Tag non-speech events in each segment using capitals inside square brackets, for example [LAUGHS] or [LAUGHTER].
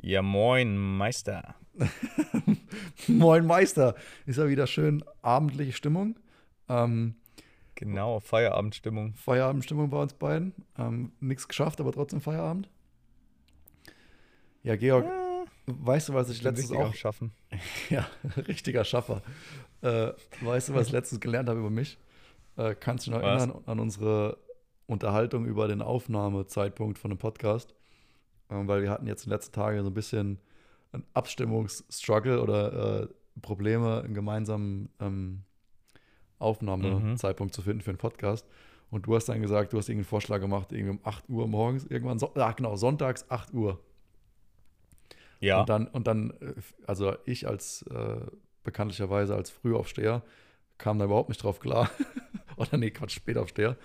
Ja, moin, Meister. [LAUGHS] Moin Meister. Ist ja wieder schön abendliche Stimmung. Ähm, Genau, Feierabendstimmung. Feierabendstimmung bei uns beiden. Ähm, Nichts geschafft, aber trotzdem Feierabend. Ja, Georg, weißt du, was ich letztens auch. Schaffen. [LAUGHS] Ja, richtiger Schaffer. Äh, weißt du, was ich letztens gelernt habe über mich? Äh, kannst du dich noch Was? erinnern an unsere Unterhaltung über den Aufnahmezeitpunkt von dem Podcast? Ähm, weil wir hatten jetzt in den letzten Tagen so ein bisschen einen Abstimmungsstruggle oder äh, Probleme, einen gemeinsamen ähm, Aufnahmezeitpunkt zu finden für einen Podcast. Und du hast dann gesagt, du hast irgendeinen Vorschlag gemacht, irgendwie um 8 Uhr morgens, irgendwann, so, ah, genau, sonntags 8 Uhr. Ja, Und dann, und dann, äh, also ich als äh, bekanntlicherweise als Frühaufsteher kam da überhaupt nicht drauf klar. [LAUGHS] Oder nee, Quatsch, Spätaufsteher.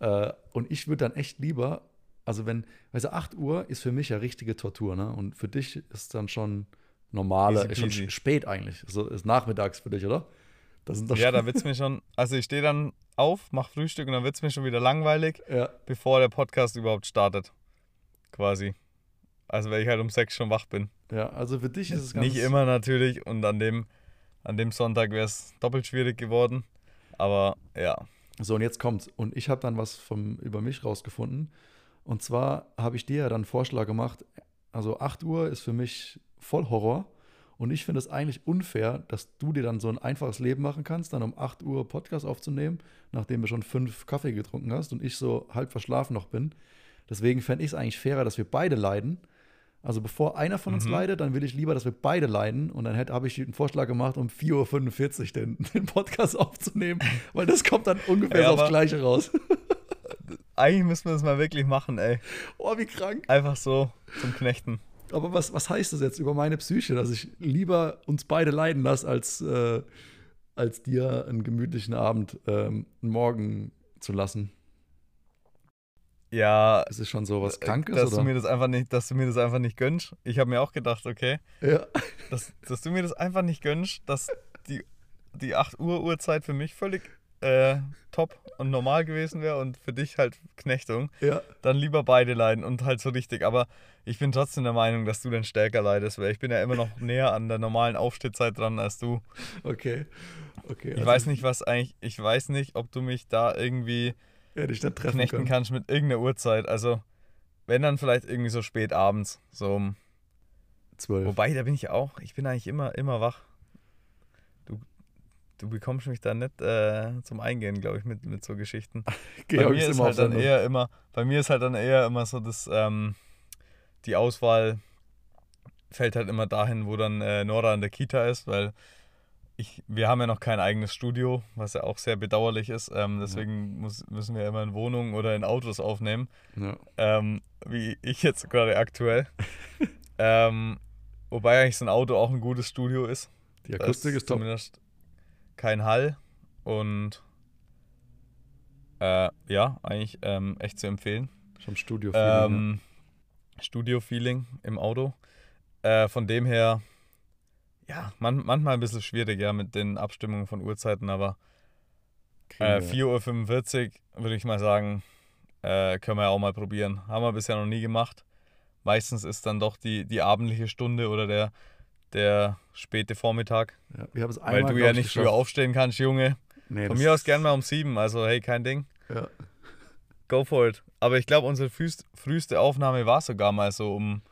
Äh, und ich würde dann echt lieber, also wenn, weißt du, 8 Uhr ist für mich ja richtige Tortur, ne? Und für dich ist dann schon normale, ist schon spät eigentlich. So ist nachmittags für dich, oder? Ja da wird es mir schon, also ich stehe dann auf, mach Frühstück und dann wird es mir schon wieder langweilig, ja, bevor der Podcast überhaupt startet. Quasi. Also wenn ich halt um sechs schon wach bin. ja, also für dich ist es ganz Nicht immer natürlich und an dem, an dem Sonntag wäre es doppelt schwierig geworden. Aber ja, So, und jetzt kommt's. Und ich habe dann was vom, über mich rausgefunden. Und zwar habe ich dir ja dann einen Vorschlag gemacht. Also 8 Uhr ist für mich voll Horror. Und ich finde es eigentlich unfair, dass du dir dann so ein einfaches Leben machen kannst, dann um 8 Uhr Podcast aufzunehmen, nachdem du schon fünf Kaffee getrunken hast und ich so halb verschlafen noch bin. Deswegen fände ich es eigentlich fairer, dass wir beide leiden. Also bevor einer von uns Mhm. leidet, dann will ich lieber, dass wir beide leiden. Und dann hätte- habe ich einen Vorschlag gemacht, um 4.45 Uhr den, [LAUGHS] den Podcast aufzunehmen, weil das kommt dann ungefähr Ja, aufs Gleiche raus. [LAUGHS] eigentlich müssen wir das mal wirklich machen, ey. Oh, wie krank. Einfach so zum Knechten. Aber was, was heißt das jetzt über meine Psyche, dass ich lieber uns beide leiden lasse, als, äh, als dir einen gemütlichen Abend ähm, einen Morgen zu lassen? Ja, Ist es schon so was Krankes? Äh, dass oder? du mir das einfach nicht, dass du mir das einfach nicht gönnst. Ich habe mir auch gedacht, okay, ja. dass, dass du mir das einfach nicht gönnst, dass die, die 8 Uhr Uhrzeit für mich völlig äh, top und normal gewesen wäre und für dich halt Knechtung, ja. dann lieber beide leiden und halt so richtig. Aber ich bin trotzdem der Meinung, dass du dann stärker leidest, weil ich bin ja immer noch näher an der normalen Aufstehzeit dran als du. Okay. okay. Ich weiß nicht, was eigentlich, ich weiß nicht, ob du mich da irgendwie [LAUGHS] Hätte ich dann treffen knechten können. kannst mit irgendeiner Uhrzeit. Also, wenn dann vielleicht irgendwie so spät abends, so um Zwölf. Wobei, da bin ich auch. Ich bin eigentlich immer, immer wach. Du, du bekommst mich da nicht äh, zum Eingehen, glaube ich, mit, mit so Geschichten. [LAUGHS] bei Georg mir ist auf halt dann Sendung. eher immer, bei mir ist halt dann eher immer so, dass ähm, die Auswahl fällt halt immer dahin, wo dann äh, Nora in der Kita ist, weil ich, wir haben ja noch kein eigenes Studio, was ja auch sehr bedauerlich ist. Ähm, deswegen muss, müssen wir immer in Wohnungen oder in Autos aufnehmen Ja. ähm, wie ich jetzt gerade aktuell. [LAUGHS] ähm, wobei eigentlich so ein Auto auch ein gutes Studio ist. Die Akustik ist top. Zumindest kein Hall und äh, ja, eigentlich ähm, echt zu empfehlen. Schon Studio. Ähm, Studio-Feeling im Auto. Äh, von dem her, ja, man, manchmal ein bisschen schwierig, ja, mit den Abstimmungen von Uhrzeiten, aber äh, 4.45 Uhr würde ich mal sagen, äh, können wir ja auch mal probieren. Haben wir bisher noch nie gemacht. Meistens ist dann doch die, die abendliche Stunde oder der, der späte Vormittag, Ja, wir haben es weil einmal, du glaub ja ich, nicht früher aufstehen kannst, Junge. Nee, Von mir aus gern mal um sieben, also hey, kein Ding. Ja. Go for it. Aber ich glaube, unsere frühst, früheste Aufnahme war sogar mal so um,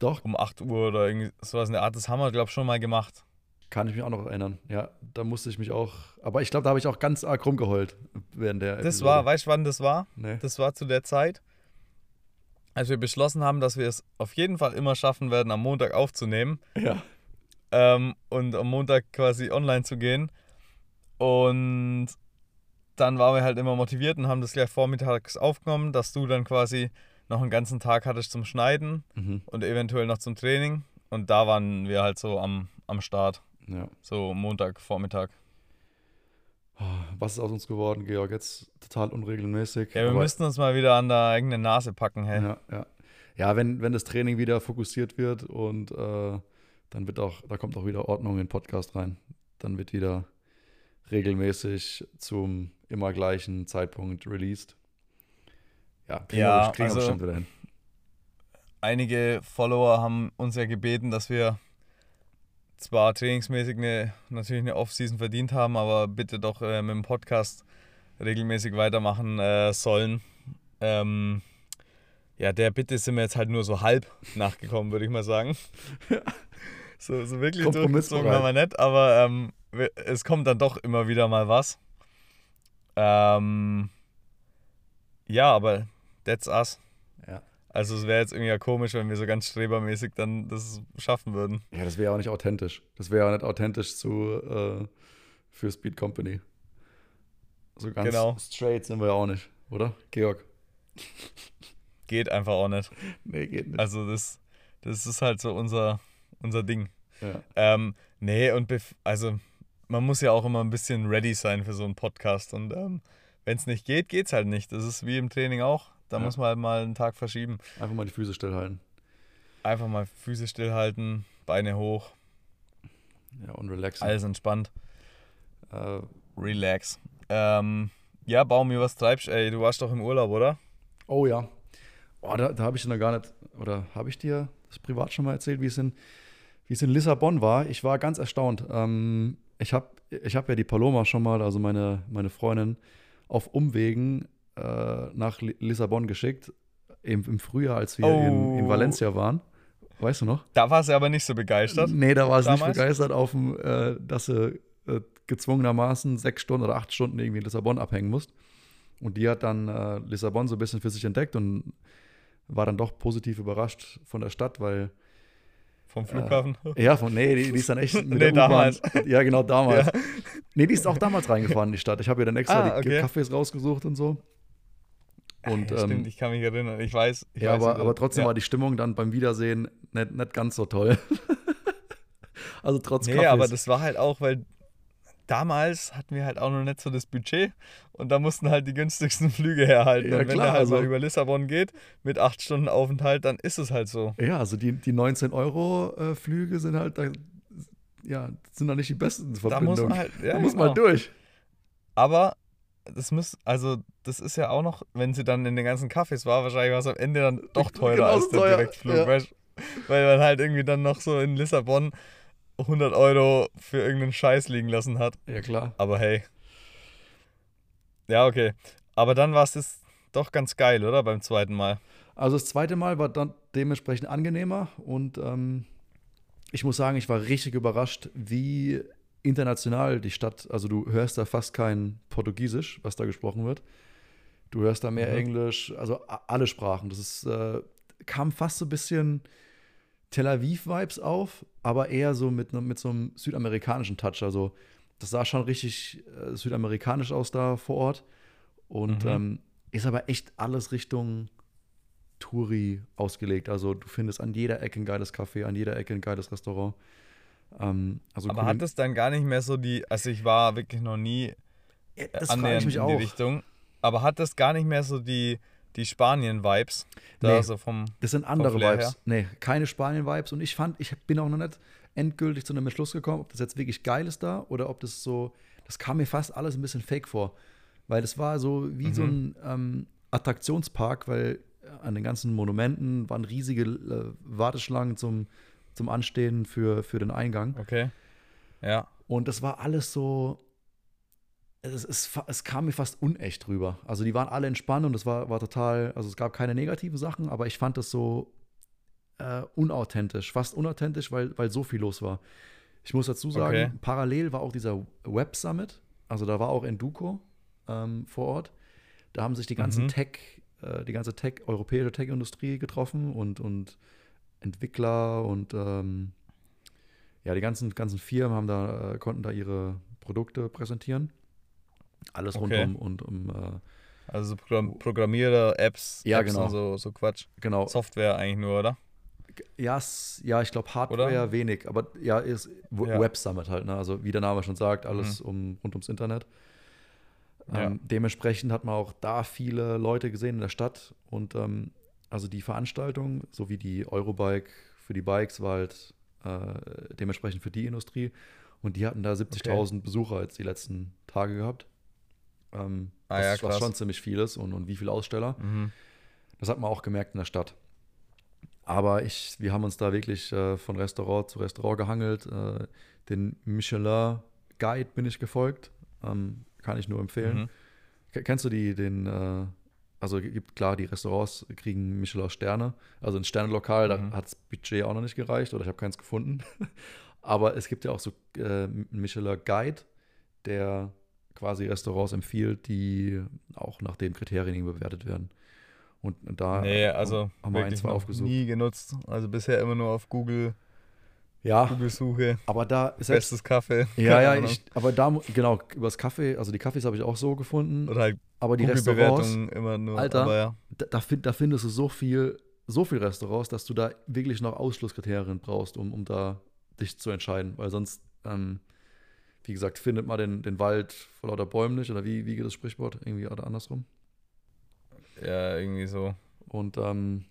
Doch, um 8 Uhr oder irgendwie sowas in der Art. Das haben wir, glaube ich, schon mal gemacht. kann ich mich auch noch erinnern. Ja, da musste ich mich auch. Aber ich glaube, da habe ich auch ganz arg rumgeheult während der. Das Episode. war, weißt du, wann das war? Nee. Das war zu der Zeit, als wir beschlossen haben, dass wir es auf jeden Fall immer schaffen werden, am Montag aufzunehmen Ja. ähm, und am Montag quasi online zu gehen. Und dann waren wir halt immer motiviert und haben das gleich vormittags aufgenommen, dass du dann quasi noch einen ganzen Tag hattest zum Schneiden Mhm. und eventuell noch zum Training. Und da waren wir halt so am, am Start, ja. so Montag, Vormittag. Was ist aus uns geworden, Georg? Jetzt total unregelmäßig. Ja, wir müssten uns mal wieder an der eigenen Nase packen, hey. Ja, ja. Ja, wenn, wenn das Training wieder fokussiert wird und äh, dann wird auch, da kommt auch wieder Ordnung in den Podcast rein. Dann wird wieder regelmäßig zum immer gleichen Zeitpunkt released. Ja, ja, wir, kriegen also, bestimmt wieder hin. Einige Follower haben uns ja gebeten, dass wir zwar trainingsmäßig eine, natürlich eine Off-Season verdient haben, aber bitte doch äh, mit dem Podcast regelmäßig weitermachen äh, sollen. Ähm, ja, der Bitte sind wir jetzt halt nur so halb nachgekommen, würde ich mal sagen. [LAUGHS] so, so wirklich durchgezogen haben wir nicht, aber ähm, es kommt dann doch immer wieder mal was. Ähm, ja, aber that's us. Ja. Also es wäre jetzt irgendwie ja komisch, wenn wir so ganz strebermäßig dann das schaffen würden. Ja, das wäre auch nicht authentisch. Das wäre auch nicht authentisch zu äh, für Speed Company. So ganz genau. straight sind wir ja auch nicht, oder? Georg. Geht einfach auch nicht. Nee, geht nicht. Also das, das ist halt so unser, unser Ding. Ja. Ähm, nee, und also man muss ja auch immer ein bisschen ready sein für so einen Podcast. Und ähm, wenn es nicht geht, geht es halt nicht. Das ist wie im Training auch. Da ja. muss man halt mal einen Tag verschieben. Einfach mal die Füße stillhalten. Einfach mal Füße stillhalten, Beine hoch. Ja, und relaxen. Alles entspannt. Äh, Relax. Ähm, ja, Baumi, was treibst du? Ey, du warst doch im Urlaub, oder? Oh ja. Oh, da, da habe ich dir noch gar nicht, oder habe ich dir das privat schon mal erzählt, wie es in, wie es in Lissabon war? Ich war ganz erstaunt. Ähm, ich habe ich hab ja die Paloma schon mal, also meine, meine Freundin, auf Umwegen äh, nach Lissabon geschickt, im, im Frühjahr, als wir oh. in, in, Valencia waren. Weißt du noch? Da war sie aber nicht so begeistert. Nee, da war sie nicht begeistert, auf dem, äh, dass sie äh, gezwungenermaßen sechs Stunden oder acht Stunden irgendwie in Lissabon abhängen musst. Und die hat dann äh, Lissabon so ein bisschen für sich entdeckt und war dann doch positiv überrascht von der Stadt, weil vom Flughafen? Äh, [LAUGHS] ja, von, nee, die, die, ist dann echt mit [LAUGHS] nee, damals. Ja, genau, damals. [LAUGHS] Ja. Nee, die ist auch damals reingefahren in die Stadt. Ich habe ihr dann extra ah, okay. die Kaffees rausgesucht und so. Und, ja, stimmt, ähm, ich kann mich erinnern. Ich weiß. Ich ja, weiß, aber, aber trotzdem ja. war die Stimmung dann beim Wiedersehen nicht, nicht ganz so toll. [LAUGHS] also trotz Nee, Kaffees. aber das war halt auch, weil damals hatten wir halt auch noch nicht so das Budget und da mussten halt die günstigsten [LAUGHS] Flüge herhalten. Ja, und wenn klar, der halt also, mal über Lissabon geht mit acht Stunden Aufenthalt, dann ist es halt so. Ja, also die, die 19 Euro äh, Flüge sind halt, da, ja, sind noch nicht die besten Verbindungen. Da muss man halt, ja, da muss man genau. durch. Aber das muss, also das ist ja auch noch, wenn sie dann in den ganzen Cafés war, wahrscheinlich war es am Ende dann doch [LAUGHS] teurer genau als der teuer. Direktflug, ja. weil, weil man halt irgendwie dann noch so in Lissabon 100 Euro für irgendeinen Scheiß liegen lassen hat. Ja, klar. Aber hey. Ja, okay. Aber dann war es doch ganz geil, oder? Beim zweiten Mal. Also das zweite Mal war dann dementsprechend angenehmer und ähm, ich muss sagen, ich war richtig überrascht, wie international die Stadt, also du hörst da fast kein Portugiesisch, was da gesprochen wird. Du hörst da mehr mhm. Englisch, also alle Sprachen. Das ist, äh, kam fast so ein bisschen Tel Aviv-Vibes auf, aber eher so mit, mit so einem südamerikanischen Touch. Also das sah schon richtig äh, südamerikanisch aus da vor Ort. Und mhm. ähm, ist aber echt alles Richtung Touri ausgelegt. Also du findest an jeder Ecke ein geiles Café, an jeder Ecke ein geiles Restaurant. Ähm, also aber hat es dann gar nicht mehr so die, also ich war wirklich noch nie ja, annähernd in die auch. Richtung, aber hat das gar nicht mehr so die, die Spanien-Vibes. Da nee, so vom, das sind andere Vibes. Her. Nee, keine Spanien-Vibes. Und ich fand, ich bin auch noch nicht endgültig zu einem Entschluss gekommen, ob das jetzt wirklich geil ist da oder ob das so, das kam mir fast alles ein bisschen fake vor. Weil das war so wie mhm. so ein ähm, Attraktionspark, weil an den ganzen Monumenten waren riesige äh, Warteschlangen zum, zum Anstehen für, für den Eingang. Okay. Ja. Und das war alles so, es, es, es, kam mir fast unecht rüber. Also die waren alle entspannt und es war, war total, also es gab keine negativen Sachen, aber ich fand das so äh, unauthentisch, fast unauthentisch, weil, weil so viel los war. Ich muss dazu sagen, okay. parallel war auch dieser Web Summit, also da war auch Enduko ähm, vor Ort. Da haben sich die ganzen mhm. Tech, äh, die ganze Tech, europäische Tech-Industrie getroffen und, und Entwickler und ähm, ja, die ganzen, ganzen Firmen haben da, äh, konnten da ihre Produkte präsentieren. Alles okay. rund um und um. Äh, also Programm Programmierer, Apps, ja, Apps genau. und so, so Quatsch. Genau. Software eigentlich nur, oder? Ja, ja ich glaube Hardware oder? wenig, aber ja, ist ja. Web Summit halt, ne? Also wie der Name schon sagt, alles mhm. um, rund ums Internet. Ja. Ähm, dementsprechend hat man auch da viele Leute gesehen in der Stadt und ähm, also die Veranstaltung sowie die Eurobike für die Bikes war halt äh, dementsprechend für die Industrie Und die hatten da 70.000 Besucher jetzt die letzten Tage gehabt. Ähm, Ah was, ja, was krass. schon ziemlich viel ist und, und wie viele Aussteller. Mhm. Das hat man auch gemerkt in der Stadt. Aber ich, wir haben uns da wirklich äh, von Restaurant zu Restaurant gehangelt. Äh, den Michelin Guide bin ich gefolgt. Ähm, kann ich nur empfehlen. Mhm. Ke- Kennst du die, den, äh, also gibt klar, die Restaurants kriegen Michelin Sterne. Also ein Sternelokal, Mhm. da hat das Budget auch noch nicht gereicht oder ich habe keins gefunden. [LAUGHS] Aber es gibt ja auch so äh, einen Michelin Guide, der quasi Restaurants empfiehlt, die auch nach den Kriterien bewertet werden. Und da Nee, also haben wir ein, wirklich zwei noch aufgesucht. nie genutzt. Also bisher immer nur auf Google, Ja, Google-Suche, aber da ist selbst, bestes Kaffee. ja, ja, [LAUGHS] ich, aber da, genau, übers Kaffee, also die Kaffees habe ich auch so gefunden, Oder halt aber die Restaurants, immer nur. Alter. Ja. da, da, find, da findest du so viel, so viel Restaurants, dass du da wirklich noch Ausschlusskriterien brauchst, um, um da dich zu entscheiden. Weil sonst, ähm, wie gesagt, findet man den, den Wald vor lauter Bäumen nicht. Oder wie, wie geht das Sprichwort? Irgendwie oder andersrum. ja, irgendwie so. Und ähm,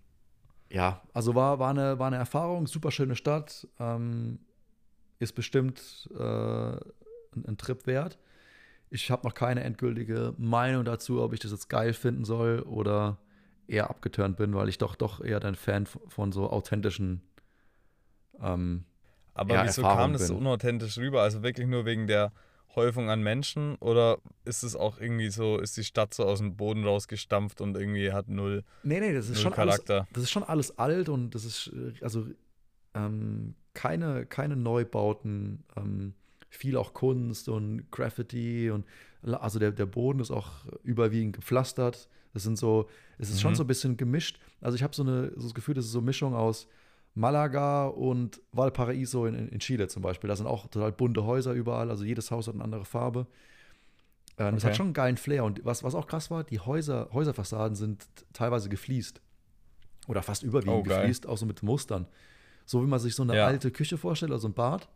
ja, also war, war, eine, war eine Erfahrung, super schöne Stadt. Ähm, ist bestimmt äh, ein, ein Trip wert. Ich habe noch keine endgültige Meinung dazu, ob ich das jetzt geil finden soll oder eher abgeturnt bin, weil ich doch doch eher ein Fan von, so authentischen ähm, Aber wieso Erfahrung kam das so unauthentisch rüber? Also wirklich nur wegen der Häufung an Menschen? Oder ist es auch irgendwie so, ist die Stadt so aus dem Boden rausgestampft und irgendwie hat null, Nee, nee, das ist schon alles, Charakter? das ist schon alles alt und das ist äh, also ähm, keine, keine Neubauten, ähm, viel auch Kunst und Graffiti und also der, der Boden ist auch überwiegend gepflastert. Das sind so, es ist schon Mhm. so ein bisschen gemischt. Also ich habe so, eine, so das Gefühl, das ist so eine Mischung aus Malaga und Valparaiso in, in, Chile zum Beispiel. Da sind auch total bunte Häuser überall, also jedes Haus hat eine andere Farbe. Ähm, Das Okay. hat schon einen geilen Flair. Und was, was auch krass war, die Häuser, Häuserfassaden sind teilweise gefliest. Oder fast überwiegend Oh, gefliest, auch so mit Mustern. So wie man sich so eine Ja. alte Küche vorstellt, also ein Bad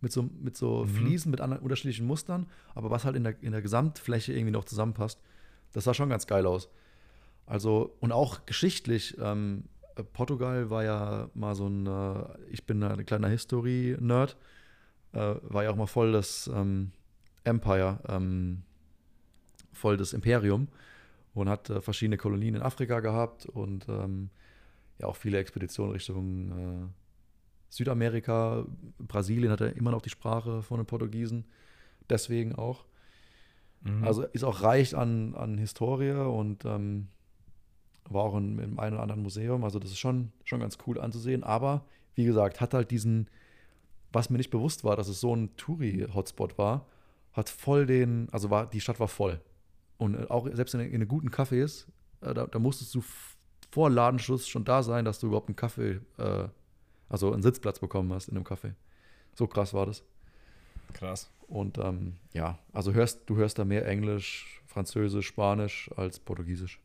mit so, mit so Mhm. Fliesen mit anderen, unterschiedlichen Mustern, aber was halt in der, in der Gesamtfläche irgendwie noch zusammenpasst. Das sah schon ganz geil aus. Also, und auch geschichtlich, ähm, äh, Portugal war ja mal so ein, äh, ich bin ein kleiner History-Nerd, äh, war ja auch mal voll das ähm, Empire, ähm, voll das Imperium und hat äh, verschiedene Kolonien in Afrika gehabt und ähm, ja auch viele Expeditionen Richtung äh, Südamerika. Brasilien hat ja immer noch die Sprache von den Portugiesen, deswegen auch. Mhm. Also ist auch reich an, an Historie und ähm, war auch in, in einem oder anderen Museum. Also das ist schon, schon ganz cool anzusehen. Aber wie gesagt, hat halt diesen, was mir nicht bewusst war, dass es so ein Touri-Hotspot war, hat voll den, also war, die Stadt war voll. Und äh, auch selbst in, in den guten Cafés, äh, da, da musstest du vor Ladenschluss schon da sein, dass du überhaupt einen Kaffee, äh, also einen Sitzplatz bekommen hast in einem Café. So krass war das. Krass. Und ähm, ja, also hörst, du hörst da mehr Englisch, Französisch, Spanisch als Portugiesisch.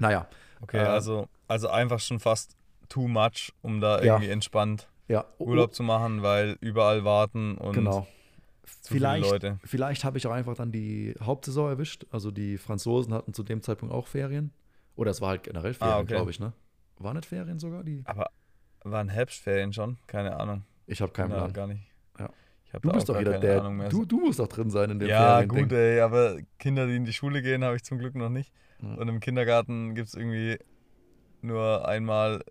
Naja, Okay, Äh, also, also einfach schon fast too much, um da Ja. irgendwie entspannt ja, Urlaub zu machen, weil überall warten und genau. zu viele Vielleicht, Leute. vielleicht habe ich auch einfach dann die Hauptsaison erwischt. Also die Franzosen hatten zu dem Zeitpunkt auch Ferien. Oder es war halt generell Ferien, Ah, okay. glaube ich, ne? War nicht Ferien sogar die? Aber waren Herbstferien schon? Keine Ahnung. Ich habe keinen Ja, Plan. gar nicht. Ja. Du bist doch keine der. Ahnung mehr. Du, du musst doch drin sein in dem ja, Ferien-Ding. gut, ey, aber Kinder, die in die Schule gehen, habe ich zum Glück noch nicht. Und im Kindergarten gibt es irgendwie nur einmal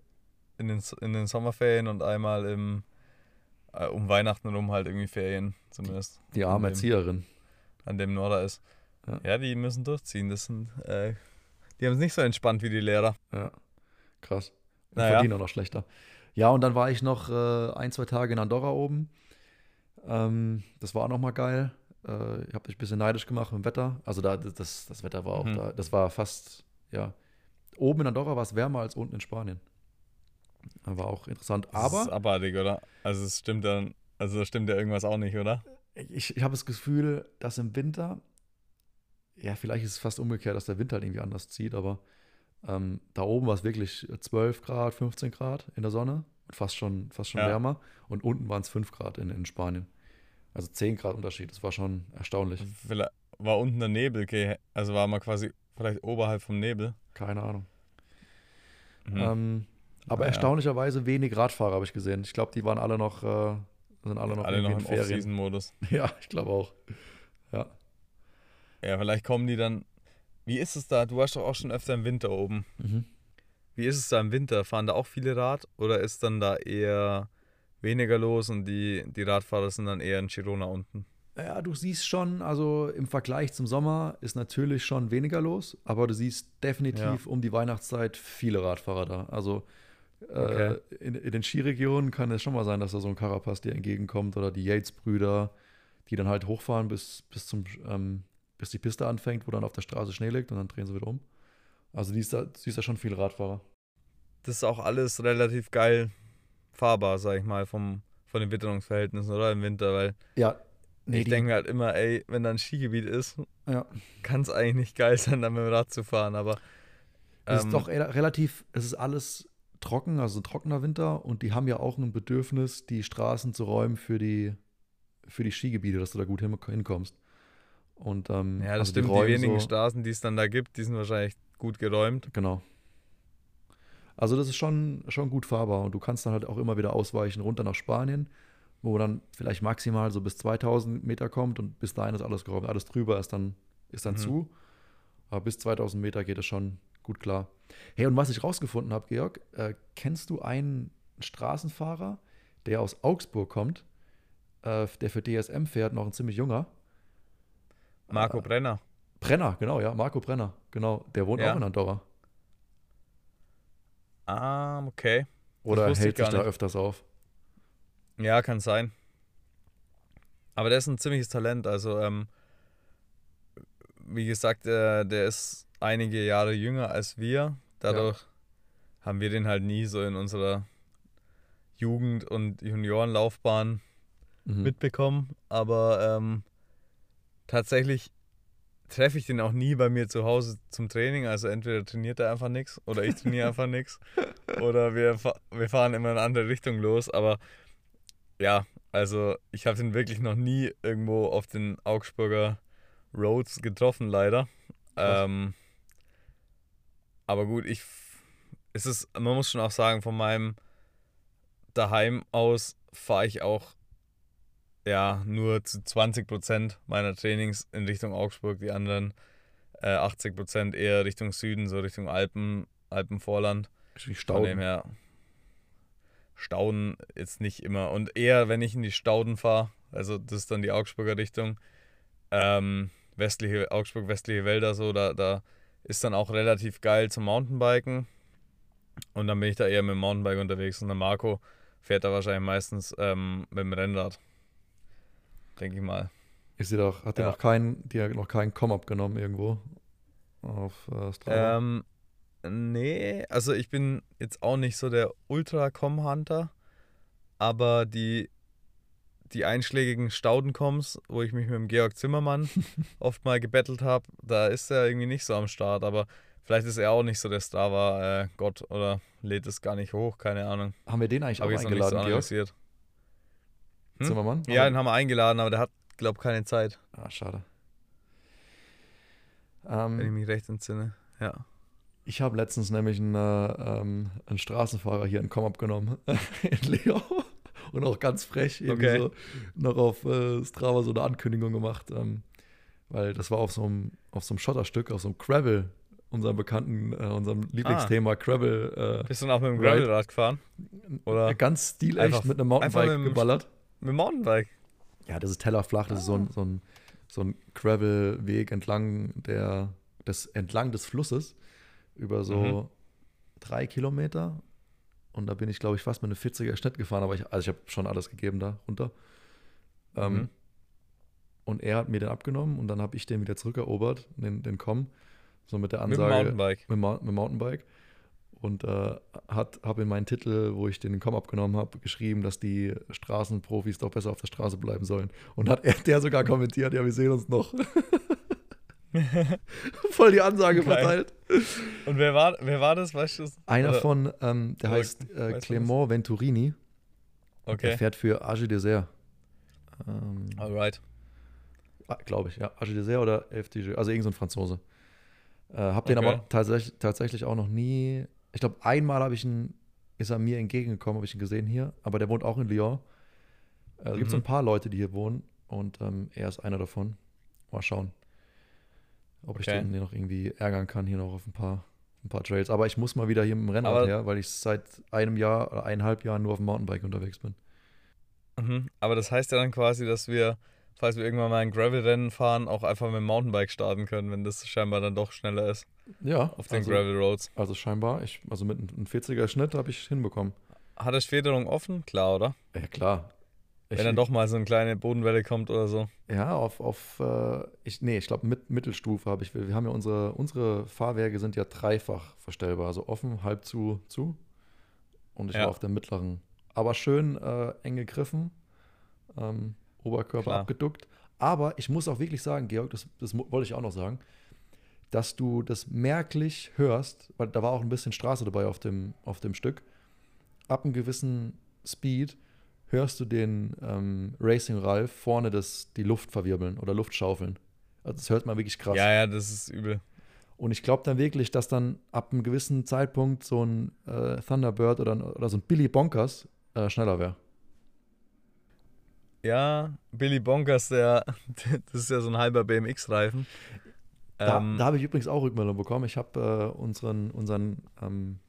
in den, in den Sommerferien und einmal im, äh, um Weihnachten rum halt irgendwie Ferien, zumindest. Die arme an dem, Erzieherin. An dem Norder ist. Ja. Ja. die müssen durchziehen. Das sind, äh, die haben es nicht so entspannt wie die Lehrer. Ja, krass. Und Naja. verdienen auch noch schlechter. Ja, und dann war ich noch äh, ein, zwei Tage in Andorra oben. Ähm, das war auch noch mal geil. Äh, ich habe mich ein bisschen neidisch gemacht mit dem Wetter. Also da, das, das Wetter war auch Mhm. da. Das war fast, ja. Oben in Andorra war es wärmer als unten in Spanien. War auch interessant. Das ist Aber abartig, oder? Also es stimmt dann, also stimmt ja irgendwas auch nicht, oder? ich, ich habe das Gefühl, dass im Winter, ja, vielleicht ist es fast umgekehrt, dass der Winter halt irgendwie anders zieht, aber ähm, da oben war es wirklich 12 Grad, 15 Grad in der Sonne und fast schon, fast schon Ja. wärmer. Und unten waren es 5 Grad in, in Spanien. Also 10 Grad Unterschied, das war schon erstaunlich. Vielleicht war unten der Nebel, okay? also war man quasi vielleicht oberhalb vom Nebel. Keine Ahnung. Mhm. Ähm, aber Naja. erstaunlicherweise wenig Radfahrer habe ich gesehen. Ich glaube, die waren alle noch äh, sind alle noch, Alle noch im. Off-Season-Modus. [LAUGHS] Ja, ich glaube auch. Ja. Ja, vielleicht kommen die dann. Wie ist es da? Du warst doch auch schon öfter im Winter oben. Mhm. Wie ist es da im Winter? Fahren da auch viele Rad oder ist dann da eher weniger los und die, die Radfahrer sind dann eher in Girona unten? Ja, du siehst schon, also im Vergleich zum Sommer ist natürlich schon weniger los, aber du siehst definitiv um die Weihnachtszeit viele Radfahrer da. Also äh, Okay. in, in den Skiregionen kann es schon mal sein, dass da so ein Carapaz dir entgegenkommt oder die Yates-Brüder, die dann halt hochfahren bis, bis, zum, ähm, bis die Piste anfängt, wo dann auf der Straße Schnee liegt und dann drehen sie wieder um. Also siehst da, siehst da schon viele Radfahrer. Das ist auch alles relativ geil fahrbar, sag ich mal, vom, von den Witterungsverhältnissen oder im Winter, weil Ja, nee, ich die- denke mir halt immer, ey, wenn da ein Skigebiet ist, ja. kann es eigentlich nicht geil sein, da mit dem Rad zu fahren, aber Es ähm, ist doch re- relativ, es ist alles trocken, also ein trockener Winter und die haben ja auch ein Bedürfnis, die Straßen zu räumen für die, für die Skigebiete, dass du da gut hin, hinkommst. Und ähm, ja, das also stimmt, die, räumen wenigen so, Straßen, die es dann da gibt, die sind wahrscheinlich gut geräumt. Genau. Also das ist schon, schon gut fahrbar und du kannst dann halt auch immer wieder ausweichen runter nach Spanien, wo dann vielleicht maximal so bis 2000 Meter kommt und bis dahin ist alles geräumt. Alles drüber ist dann, ist dann Mhm. zu. Aber bis 2000 Meter geht es schon gut klar. Hey, und was ich rausgefunden habe, Georg, äh, kennst du einen Straßenfahrer, der aus Augsburg kommt, äh, der für DSM fährt, noch ein ziemlich junger? Marco Äh, Brenner. Brenner, genau, ja, Marco Brenner, genau. Der wohnt Ja. auch in Andorra. Ah, okay. Oder hält sich da öfters auf? Ja, kann sein. Aber der ist ein ziemliches Talent. Also, ähm, wie gesagt, der, der ist einige Jahre jünger als wir. Dadurch haben wir den halt nie so in unserer Jugend- und Juniorenlaufbahn Mhm. mitbekommen. Aber ähm, tatsächlich treffe ich den auch nie bei mir zu Hause zum Training. Also entweder trainiert er einfach nichts oder ich trainiere einfach nichts. [LAUGHS] Oder wir, wir fahren immer in eine andere Richtung los. Aber ja, also ich habe den wirklich noch nie irgendwo auf den Augsburger Roads getroffen, leider. Ähm, aber gut, ich es ist, man muss schon auch sagen, von meinem daheim aus fahre ich auch ja nur zu 20% meiner Trainings in Richtung Augsburg, die anderen äh, 80% eher Richtung Süden, so Richtung Alpen, Alpenvorland. Die Von dem Stauden. her Stauden jetzt nicht immer. Und eher, wenn ich in die Stauden fahre, also das ist dann die Augsburger Richtung, ähm, westliche, Augsburg, westliche Wälder, so, da, da ist dann auch relativ geil zum Mountainbiken. Und dann bin ich da eher mit dem Mountainbike unterwegs. Und der Marco fährt da wahrscheinlich meistens ähm, mit dem Rennrad. Denke ich mal. Ist sie doch, hat Ja. noch keinen, die hat noch keinen Com abgenommen irgendwo auf äh, Strava? Ähm, nee, also ich bin jetzt auch nicht so der Ultra-Com-Hunter, aber die, die einschlägigen Staudencoms, wo ich mich mit dem Georg Zimmermann [LAUGHS] oft mal gebettelt habe, da ist er irgendwie nicht so am Start, aber vielleicht ist er auch nicht so der Strava-Gott oder lädt es gar nicht hoch, keine Ahnung. Haben wir den eigentlich Habe auch nicht so eingeladen, Georg. Hm? Zimmermann? Ja, den haben wir eingeladen, aber der hat, glaube keine Zeit, ah, schade. wenn ich Ähm, mich recht entsinne. Ja. ich habe letztens nämlich einen, äh, ähm, einen Straßenfahrer hier in Com abgenommen, [LAUGHS] in Leo. Und auch ganz frech, irgendwie Okay. so noch auf äh, Strava so eine Ankündigung gemacht, ähm, weil das war auf so einem, auf so einem Schotterstück, auf so einem Gravel, unserem bekannten, äh, unserem Lieblingsthema Gravel. Äh, Bist du dann auch mit dem. Gravelrad gefahren? Oder ganz stilecht einfach- mit einem Mountainbike geballert. Mit dem Mountainbike? Ja, das ist tellerflach, das ist so Ah. ein, so ein, so ein Gravel-Weg entlang, der, des, entlang des Flusses über so Mhm. drei Kilometer. Und da bin ich, glaube ich, fast mit einem 40er Schnitt gefahren, aber ich, also ich habe schon alles gegeben da runter. Ähm, Mhm. Und er hat mir den abgenommen und dann habe ich den wieder zurückerobert, den, den Com, so mit der Mit dem Ansage Mountainbike. mit, mit Mountainbike und äh, habe in meinen Titel, wo ich den Com abgenommen habe, geschrieben, dass die Straßenprofis doch besser auf der Straße bleiben sollen. Und hat er der sogar kommentiert, ja, wir sehen uns noch. [LAUGHS] Voll die Ansage Geil. verteilt. Und wer war, wer war das, weißt du? das? Einer Oder- von, ähm, der oder heißt äh, du Clément Venturini. Der Okay, fährt für Age Dessert. Ähm, alright. Glaube ich, ja. Age Dessert oder FDG, also irgendein so ein Franzose. Äh, hab den Okay. aber tatsächlich, tatsächlich auch noch nie. Ich glaube, einmal habe ich ihn, ist er mir entgegengekommen, habe ich ihn gesehen hier, aber der wohnt auch in Lyon. Es gibt so Mhm. ein paar Leute, die hier wohnen und ähm, er ist einer davon. Mal schauen, ob ich Okay. den hier noch irgendwie ärgern kann, hier noch auf ein paar, ein paar Trails. Aber ich muss mal wieder hier mit dem Rennrad Aber- her, weil ich seit einem Jahr oder eineinhalb Jahren nur auf dem Mountainbike unterwegs bin. Mhm. Aber das heißt ja dann quasi, dass wir, falls wir irgendwann mal ein Gravel-Rennen fahren, auch einfach mit dem Mountainbike starten können, wenn das scheinbar dann doch schneller ist Ja, auf den also, Gravel Roads. also scheinbar, ich, also mit einem 40er Schnitt habe ich hinbekommen. Hat das Federung offen? Klar, oder? Ja, klar. Ich, Wenn dann doch mal so eine kleine Bodenwelle kommt oder so. Ja, auf, auf äh, ich, nee, ich glaube mit Mittelstufe habe ich. Wir, wir haben ja unsere, unsere Fahrwerke sind ja dreifach verstellbar, also offen, halb zu, zu. Und ich Ja. war auf der mittleren. Aber schön äh, eng gegriffen, ähm, Oberkörper Klar. abgeduckt. Aber ich muss auch wirklich sagen, Georg, das, das wollte ich auch noch sagen, dass du das merklich hörst, weil da war auch ein bisschen Straße dabei auf dem, auf dem Stück. Ab einem gewissen Speed hörst du den ähm, Racing Ralph vorne das, die Luft verwirbeln oder Luft schaufeln. Also das hört man wirklich krass. Ja, ja, das ist übel. Und ich glaube dann wirklich, dass dann ab einem gewissen Zeitpunkt so ein äh, Thunderbird oder, oder so ein Billy Bonkers äh, schneller wäre. Ja, Billy Bonkers, der, [LAUGHS] das ist ja so ein halber BMX-Reifen. Da, Ähm, da habe ich übrigens auch Rückmeldung bekommen. Ich habe äh, unseren, unseren, ähm,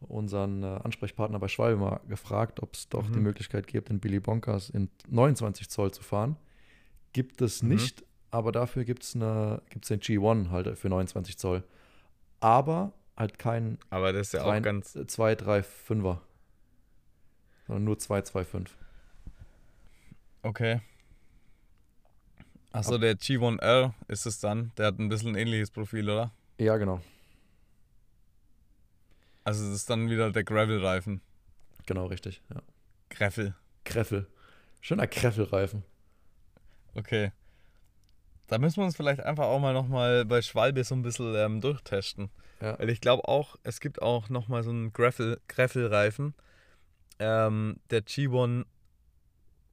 unseren äh, Ansprechpartner bei Schwalbe mal gefragt, ob es doch Mhm. die Möglichkeit gibt, den Billy Bonkers in 29 Zoll zu fahren. Gibt es Mhm. nicht, aber dafür gibt es gibt's den G1 halt für 29 Zoll. Aber halt kein aber das ist ja drei- auch ganz. 2, 3, 5er. Sondern nur 2, 2, 5. Okay. Achso, der G1R ist es dann. Der hat ein bisschen ein ähnliches Profil, oder? Ja, genau. Also, das ist dann wieder der Gravel-Reifen. Genau, richtig. Ja. Greffel. Kreffel. Schöner Kreffelreifen. Okay. Da müssen wir uns vielleicht einfach auch mal nochmal bei Schwalbe so ein bisschen ähm, durchtesten. Ja. Weil ich glaube auch, es gibt auch nochmal so einen Greffel, Greffel-Reifen. Ähm, der G1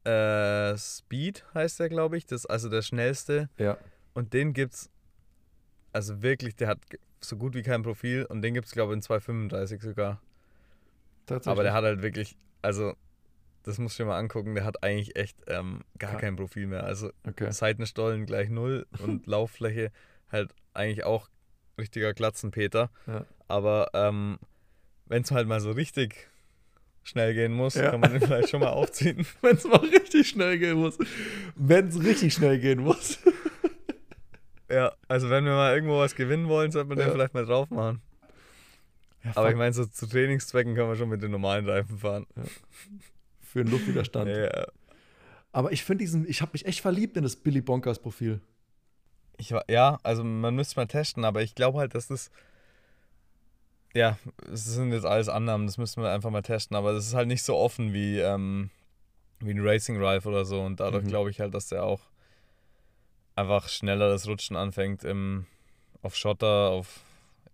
äh, Speed heißt der, glaube ich. Das ist also der schnellste. Ja. Und den gibt's, also wirklich, der hat so gut wie kein Profil. Und den gibt es, glaube ich, in 235 sogar. Tatsächlich. Aber der hat halt wirklich, also, das musst du dir mal angucken, der hat eigentlich echt ähm, gar Ja. kein Profil mehr. Also Okay. Seitenstollen gleich null [LAUGHS] und Lauffläche halt eigentlich auch richtiger Glatzenpeter. Ja. Aber ähm, wenn es halt mal so richtig schnell gehen muss, Ja. kann man den vielleicht schon mal [LAUGHS] aufziehen. Wenn es mal richtig schnell gehen muss. Wenn es richtig schnell gehen muss. Ja, also wenn wir mal irgendwo was gewinnen wollen, sollte man den Ja. vielleicht mal drauf machen. Ja, Aber ich meine, so zu Trainingszwecken können wir schon mit den normalen Reifen fahren. für den Luftwiderstand. Ja, Aber ich finde diesen, ich habe mich echt verliebt in das Billy Bonkers Profil. ich, war- ja, also man müsste mal testen, aber ich glaube halt, dass das. Ja, es sind jetzt alles Annahmen, das müssen wir einfach mal testen, aber das ist halt nicht so offen wie, ähm, wie ein Racing Drive oder so und dadurch Mhm. glaube ich halt, dass der auch einfach schneller das Rutschen anfängt im, auf Schotter, auf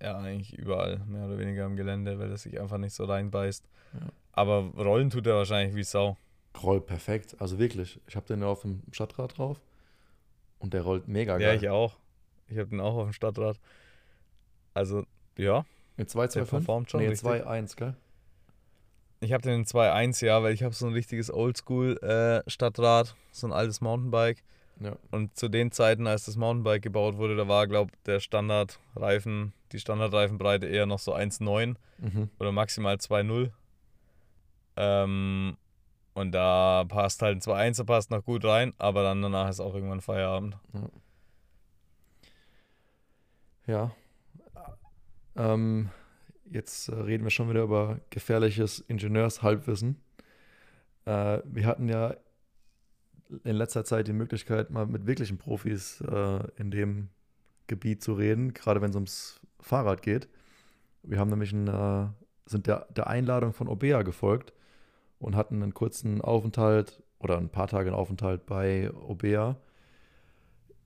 ja eigentlich überall, mehr oder weniger im Gelände, weil er sich einfach nicht so reinbeißt. Ja. Aber rollen tut er wahrscheinlich wie Sau. Rollt perfekt. Also wirklich. Ich habe den ja auf dem Stadtrad drauf. Und der rollt mega Ja, geil. ich auch. Ich habe den auch auf dem Stadtrad. Also, ja, Mit 2, 2, Der 5? performt schon Nee, richtig. 2, 1, gell? Ich habe den in 2.1, ja, weil ich habe so ein richtiges Oldschool-Stadtrad, so ein altes Mountainbike. Ja. Und zu den Zeiten, als das Mountainbike gebaut wurde, da war, glaube der Standardreifen, die Standardreifenbreite eher noch so 1,9 Mhm. oder maximal 2,0. Ähm, und da passt halt ein 2.1er passt noch gut rein, aber dann danach ist auch irgendwann Feierabend. Ja. Ähm, jetzt äh, reden wir schon wieder über gefährliches Ingenieurshalbwissen. Äh, wir hatten ja in letzter Zeit die Möglichkeit, mal mit wirklichen Profis äh, in dem Gebiet zu reden, gerade wenn es ums Fahrrad geht. Wir haben nämlich einen, äh, sind der, der Einladung von Obea gefolgt und hatten einen kurzen Aufenthalt oder ein paar Tage einen Aufenthalt bei Obea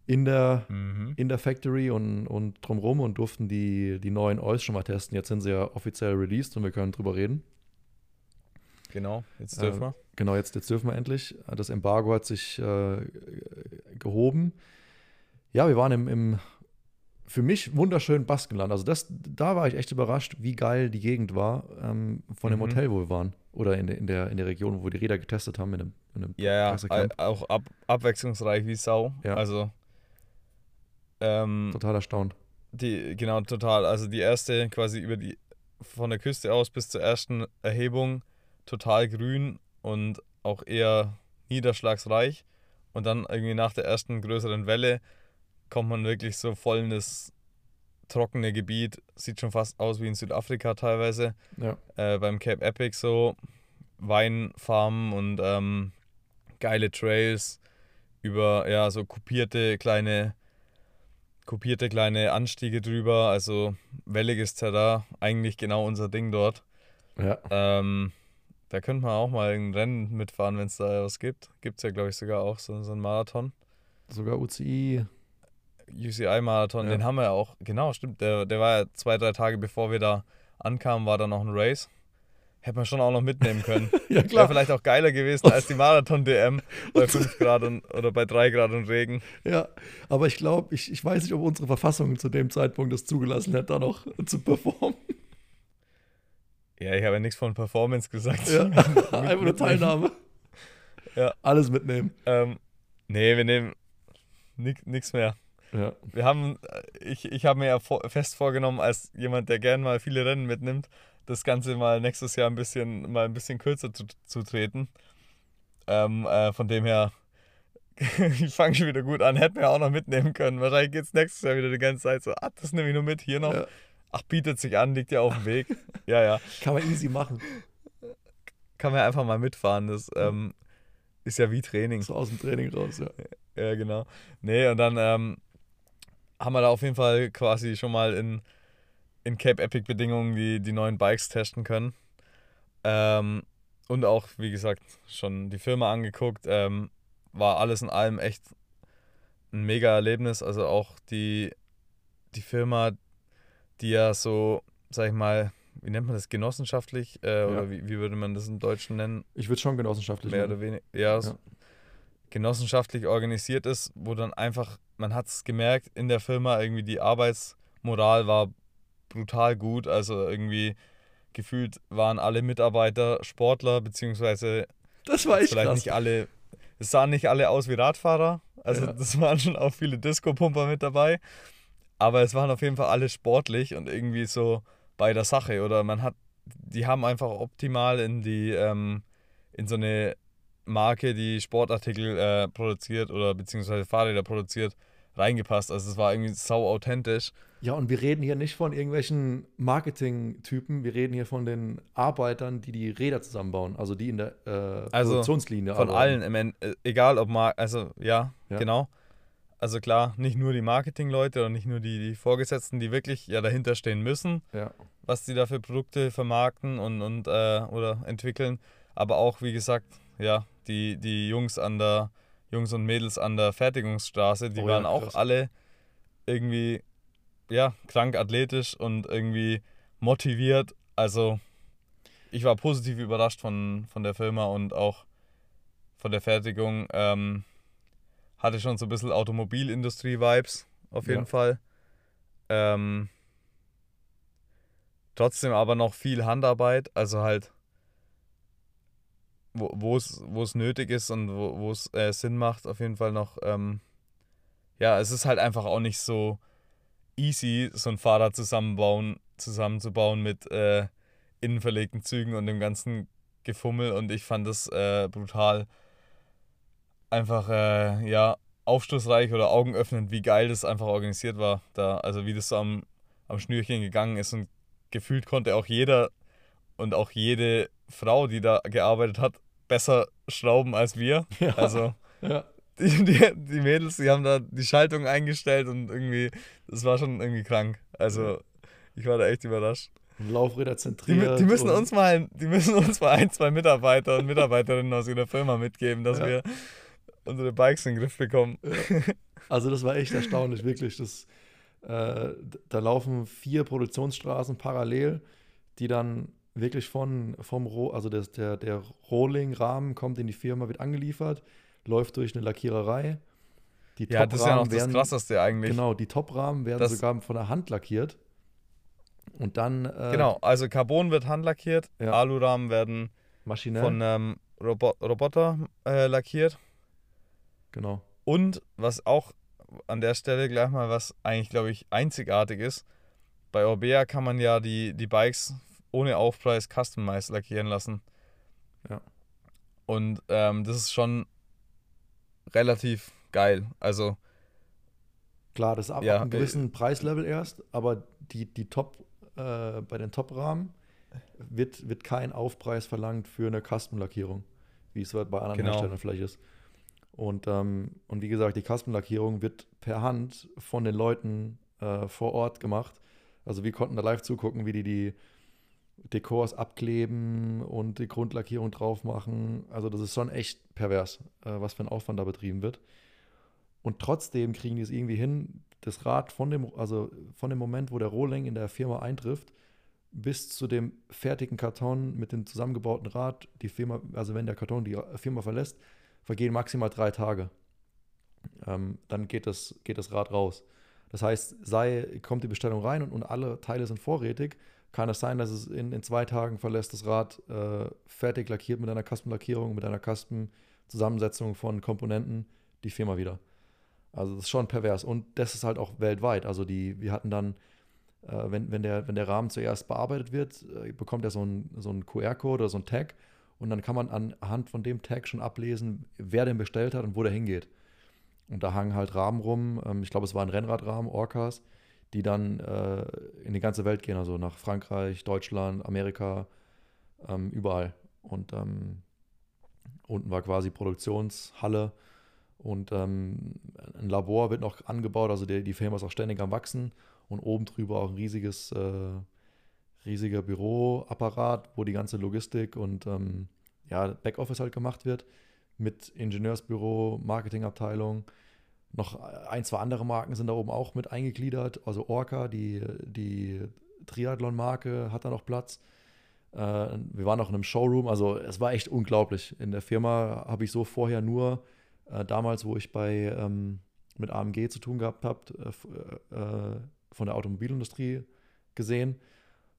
in der Mhm. in der Factory und, und drumrum und durften die, die neuen Oils schon mal testen. Jetzt sind sie ja offiziell released und wir können drüber reden. Genau, jetzt Äh, dürfen wir. Genau, jetzt, jetzt dürfen wir endlich. Das Embargo hat sich äh, gehoben. Ja, wir waren im, im für mich wunderschön Baskenland. Also das, da war ich echt überrascht, wie geil die Gegend war ähm, von dem Mhm. Hotel, wo wir waren. Oder in, der- in, der, in der Region, wo wir die Räder getestet haben, in einem, in einem Ja, ja, auch ab, abwechslungsreich wie Sau. Ja. Also, ähm, Total erstaunt. die, genau, total. Also die erste quasi über die, von der Küste aus bis zur ersten Erhebung total grün und auch eher niederschlagsreich. Und dann irgendwie nach der ersten größeren Welle kommt man wirklich so voll in das trockene Gebiet. Sieht schon fast aus wie in Südafrika teilweise. Ja. äh, beim Cape Epic so Weinfarmen und ähm, geile Trails über ja so kopierte kleine kopierte kleine Anstiege drüber, also welliges Terrain, eigentlich genau unser Ding dort. Ja. Ähm, da könnte man auch mal ein Rennen mitfahren, wenn es da was gibt. Gibt es ja, glaube ich, sogar auch so, so einen Marathon. Sogar UCI. UCI-Marathon, Ja. den haben wir ja auch, genau, stimmt, der, der war ja zwei, drei Tage bevor wir da ankamen, war da noch ein Race. Hätte man schon auch noch mitnehmen können. [LAUGHS] Ja, Wäre klar. vielleicht auch geiler gewesen als die Marathon-DM bei [LAUGHS] 5 Grad und, oder bei 3 Grad und Regen. Ja, aber ich glaube, ich, ich weiß nicht, ob unsere Verfassung zu dem Zeitpunkt das zugelassen hätte, da noch [LAUGHS] zu performen. Ja, ich habe ja nichts von Performance gesagt. Ja. Einfach nur. Teilnahme. Ja. Alles mitnehmen. Ähm, nee, wir nehmen nichts mehr. Ja. Wir haben, äh, ich, ich habe mir ja vor, fest vorgenommen, als jemand, der gern mal viele Rennen mitnimmt, das Ganze mal nächstes Jahr ein bisschen, mal ein bisschen kürzer zu, zu treten. Ähm, äh, von dem her, [LAUGHS] ich fange schon wieder gut an, hätten wir auch noch mitnehmen können. Wahrscheinlich geht es nächstes Jahr wieder die ganze Zeit so, ah, das nehme ich nur mit, hier noch. Ja. Ach, bietet sich an, liegt ja auf dem Weg. ja, ja. [LAUGHS] Kann man easy machen. Kann man einfach mal mitfahren. Das ähm, ist ja wie Training. So aus dem Training raus, ja. Ja, genau. Nee, und dann ähm, haben wir da auf jeden Fall quasi schon mal in, in Cape Epic Bedingungen die, die neuen Bikes testen können. Ähm, und auch, wie gesagt, schon die Firma angeguckt. Ähm, war alles in allem echt ein mega Erlebnis. Also auch die, die Firma, die ja so, sag ich mal, wie nennt man das, genossenschaftlich? Äh, Ja. Oder wie, wie würde man das im Deutschen nennen? Ich würde schon genossenschaftlich mehr nennen. oder weniger, ja, Ja. so genossenschaftlich organisiert ist, wo dann einfach, man hat es gemerkt in der Firma, irgendwie die Arbeitsmoral war brutal gut, also irgendwie gefühlt waren alle Mitarbeiter Sportler, beziehungsweise Das war echt vielleicht krass. nicht alle, es sahen nicht alle aus wie Radfahrer, also Ja. das [LAUGHS] waren schon auch viele Disco-Pumper mit dabei, aber es waren auf jeden Fall alle sportlich und irgendwie so bei der Sache oder man hat, die haben einfach optimal in die, ähm, in so eine Marke, die Sportartikel äh, produziert oder beziehungsweise Fahrräder produziert, reingepasst. Also es war irgendwie sau authentisch. Ja, und wir reden hier nicht von irgendwelchen Marketing-Typen, wir reden hier von den Arbeitern, die die Räder zusammenbauen, also die in der äh, Also Produktionslinie Von arbeiten. allen, äh, egal ob Mar also ja, Ja. genau. Also klar, nicht nur die Marketingleute und nicht nur die, die Vorgesetzten, die wirklich ja dahinter stehen müssen, Ja, was die da für Produkte vermarkten und, und äh, oder entwickeln, aber auch, wie gesagt, ja, die, die Jungs an der, Jungs und Mädels an der Fertigungsstraße, die Oh ja, waren auch krass. alle irgendwie, ja, krank athletisch und irgendwie motiviert. Also ich war positiv überrascht von, von der Firma und auch von der Fertigung. Ähm, hatte schon so ein bisschen Automobilindustrie-Vibes, auf jeden Ja. Fall. Ähm, trotzdem aber noch viel Handarbeit, also halt, wo es wo es nötig ist und wo wo es äh, Sinn macht, auf jeden Fall noch. Ähm, ja, es ist halt einfach auch nicht so easy, so ein Fahrrad zusammenbauen, zusammenzubauen mit äh, innenverlegten Zügen und dem ganzen Gefummel und ich fand das äh, brutal einfach äh, ja aufschlussreich oder augenöffnend, wie geil das einfach organisiert war da, also wie das so am, am Schnürchen gegangen ist und gefühlt konnte auch jeder und auch jede Frau, die da gearbeitet hat, besser schrauben als wir. [LAUGHS] ja. Also ja. die, die, die Mädels, die haben da die Schaltung eingestellt und irgendwie, das war schon irgendwie krank. Also ich war da echt überrascht. Laufräder Die, zentriert. mü- die müssen uns mal, die müssen uns mal ein, zwei Mitarbeiter und Mitarbeiterinnen aus ihrer Firma mitgeben, dass Ja. wir unsere Bikes in den Griff bekommen. Also das war echt erstaunlich, wirklich. Das, äh, da laufen vier Produktionsstraßen parallel, die dann wirklich von vom Roh, also das, der, der Rohling-Rahmen kommt in die Firma, wird angeliefert, läuft durch eine Lackiererei Die Ja, das ist ja noch das werden, Krasseste eigentlich. Genau, die Top-Rahmen werden Das- sogar von der Hand lackiert. Und dann äh, Genau, also Carbon wird handlackiert, Ja. Alurahmen werden maschinell. von einem Robo Roboter äh, lackiert. genau. Und was auch an der Stelle gleich mal was eigentlich, glaube ich, einzigartig ist, bei Orbea kann man ja die, die Bikes ohne Aufpreis customized lackieren lassen. Ja. Und ähm, das ist schon relativ geil. Also, Klar, das ist ab, Ja, einem äh, gewissen Preislevel erst, aber die, die Top, äh, bei den Top-Rahmen wird, wird kein Aufpreis verlangt für eine Custom-Lackierung, wie es bei anderen Genau. Herstellern vielleicht ist. Und, ähm, und wie gesagt, die Custom-Lackierung wird per Hand von den Leuten äh, vor Ort gemacht. Also wir konnten da live zugucken, wie die die Dekors abkleben und die Grundlackierung drauf machen. Also das ist schon echt pervers, äh, was für ein Aufwand da betrieben wird. Und trotzdem kriegen die es irgendwie hin, das Rad von dem, also von dem Moment, wo der Rohling in der Firma eintrifft, bis zu dem fertigen Karton mit dem zusammengebauten Rad, die Firma, also wenn der Karton die Firma verlässt, vergehen maximal drei Tage. Ähm, dann geht das, geht das Rad raus. Das heißt, sei, kommt die Bestellung rein und, und alle Teile sind vorrätig, kann es sein, dass es in, in zwei Tagen verlässt das Rad äh, fertig lackiert mit einer Custom-Lackierung, mit einer Custom-Zusammensetzung von Komponenten die Firma wieder. Also das ist schon pervers. Und das ist halt auch weltweit. Also die, wir hatten dann, äh, wenn, wenn, der, wenn der Rahmen zuerst bearbeitet wird, äh, bekommt er so einen so QR-Code oder so einen Tag. Und dann kann man anhand von dem Tag schon ablesen, wer den bestellt hat und wo der hingeht. Und da hangen halt Rahmen rum. Ähm, ich glaube, es waren Rennradrahmen, Orcas, die dann äh, in die ganze Welt gehen. Also nach Frankreich, Deutschland, Amerika, ähm, überall. Und ähm, unten war quasi Produktionshalle. Und ähm, ein Labor wird noch angebaut, also die, die Firma ist auch ständig am Wachsen. Und oben drüber auch ein riesiges, äh, riesiger Büroapparat, wo die ganze Logistik und ähm, ja, Backoffice halt gemacht wird. Mit Ingenieursbüro, Marketingabteilung. Noch ein, zwei andere Marken sind da oben auch mit eingegliedert. Also Orca, die, die Triathlon-Marke, hat da noch Platz. Äh, wir waren auch in einem Showroom, also es war echt unglaublich. In der Firma habe ich so vorher nur äh, damals, wo ich bei ähm, mit AMG zu tun gehabt habe, äh, f- äh, von der Automobilindustrie gesehen.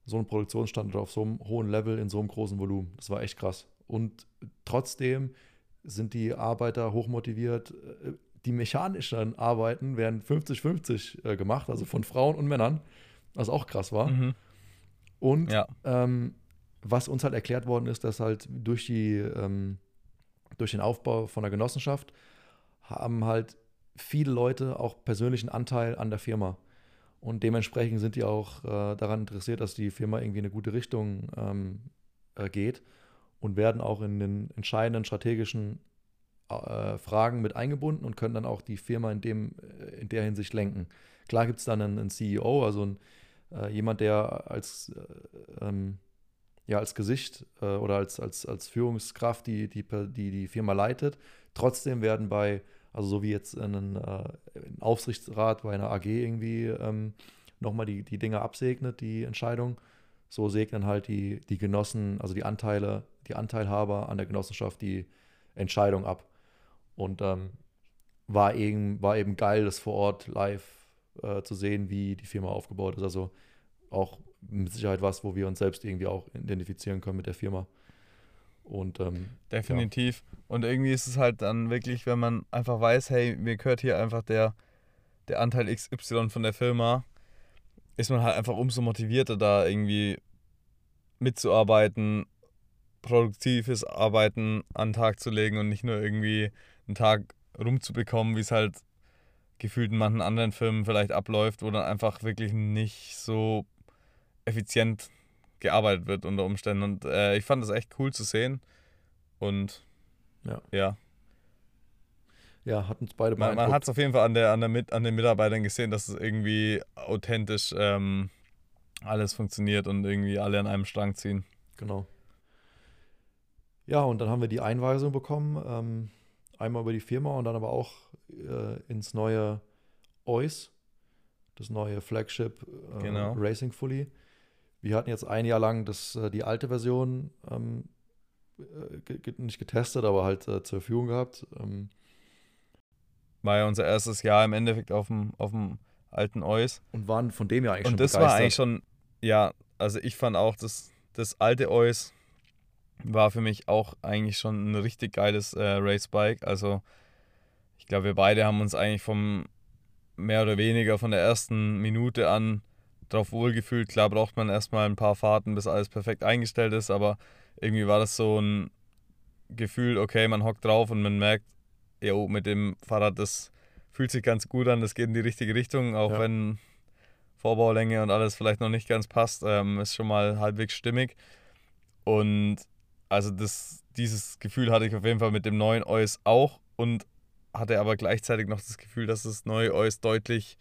So ein Produktionsstandort auf so einem hohen Level in so einem großen Volumen. Das war echt krass. Und trotzdem sind die Arbeiter hochmotiviert. Die mechanischen Arbeiten werden 50-50 äh, gemacht, also von Frauen und Männern, was auch krass war. mhm. Und ja, ähm, was uns halt erklärt worden ist, dass halt durch die ähm, durch den Aufbau von der Genossenschaft haben halt viele Leute auch persönlichen Anteil an der Firma. Und dementsprechend sind die auch äh, daran interessiert, dass die Firma irgendwie in eine gute Richtung ähm, äh, geht und werden auch in den entscheidenden strategischen äh, Fragen mit eingebunden und können dann auch die Firma in, dem, äh, in der Hinsicht lenken. Klar gibt es dann einen, einen CEO, also ein, äh, jemand, der als, äh, ähm, ja, als Gesicht äh, oder als, als, als Führungskraft die, die, die die Firma leitet. Trotzdem werden bei, also so wie jetzt ein, Aufsichtsrat bei einer AG irgendwie ähm, nochmal die, die Dinge absegnet, die Entscheidung, so segnen halt die, die Genossen, also die Anteile, die Anteilhaber an der Genossenschaft die Entscheidung ab. Und ähm, war, eben, war eben geil, das vor Ort live äh, zu sehen, wie die Firma aufgebaut ist. Also auch mit Sicherheit was, wo wir uns selbst irgendwie auch identifizieren können mit der Firma. Und ähm, definitiv. Und irgendwie ist es halt dann wirklich, wenn man einfach weiß, hey, mir gehört hier einfach der, der Anteil XY von der Firma, ist man halt einfach umso motivierter, da irgendwie mitzuarbeiten, produktives Arbeiten an den Tag zu legen und nicht nur irgendwie einen Tag rumzubekommen, wie es halt gefühlt in manchen anderen Firmen vielleicht abläuft, wo dann einfach wirklich nicht so effizient gearbeitet wird unter Umständen. Und äh, ich fand das echt cool zu sehen. Und Ja. ja. ja, hat uns beide Man, man hat es auf jeden Fall an, der, an, der Mit, an den Mitarbeitern gesehen, dass es irgendwie authentisch ähm, alles funktioniert und irgendwie alle an einem Strang ziehen. Genau. Ja, und dann haben wir die Einweisung bekommen, ähm, einmal über die Firma und dann aber auch äh, ins neue OIS, das neue Flagship äh, Genau. Racing Fully. Wir hatten jetzt ein Jahr lang das, äh, die alte Version ähm, äh, nicht getestet, aber halt äh, zur Verfügung gehabt. Ähm, war ja unser erstes Jahr im Endeffekt auf dem, auf dem alten Eus. Und waren von dem ja eigentlich Und schon das begeistert. war eigentlich schon, ja, also ich fand auch, das, das alte Eus war für mich auch eigentlich schon ein richtig geiles äh, Racebike. Also ich glaube, wir beide haben uns eigentlich vom mehr oder weniger von der ersten Minute an drauf wohlgefühlt. Klar braucht man erstmal ein paar Fahrten, bis alles perfekt eingestellt ist, aber irgendwie war das so ein Gefühl, okay, man hockt drauf und man merkt, jo, mit dem Fahrrad, das fühlt sich ganz gut an, das geht in die richtige Richtung, auch Ja. wenn Vorbaulänge und alles vielleicht noch nicht ganz passt, ähm, ist schon mal halbwegs stimmig. Und also das, dieses Gefühl hatte ich auf jeden Fall mit dem neuen Eus auch und hatte aber gleichzeitig noch das Gefühl, dass das neue Eus deutlich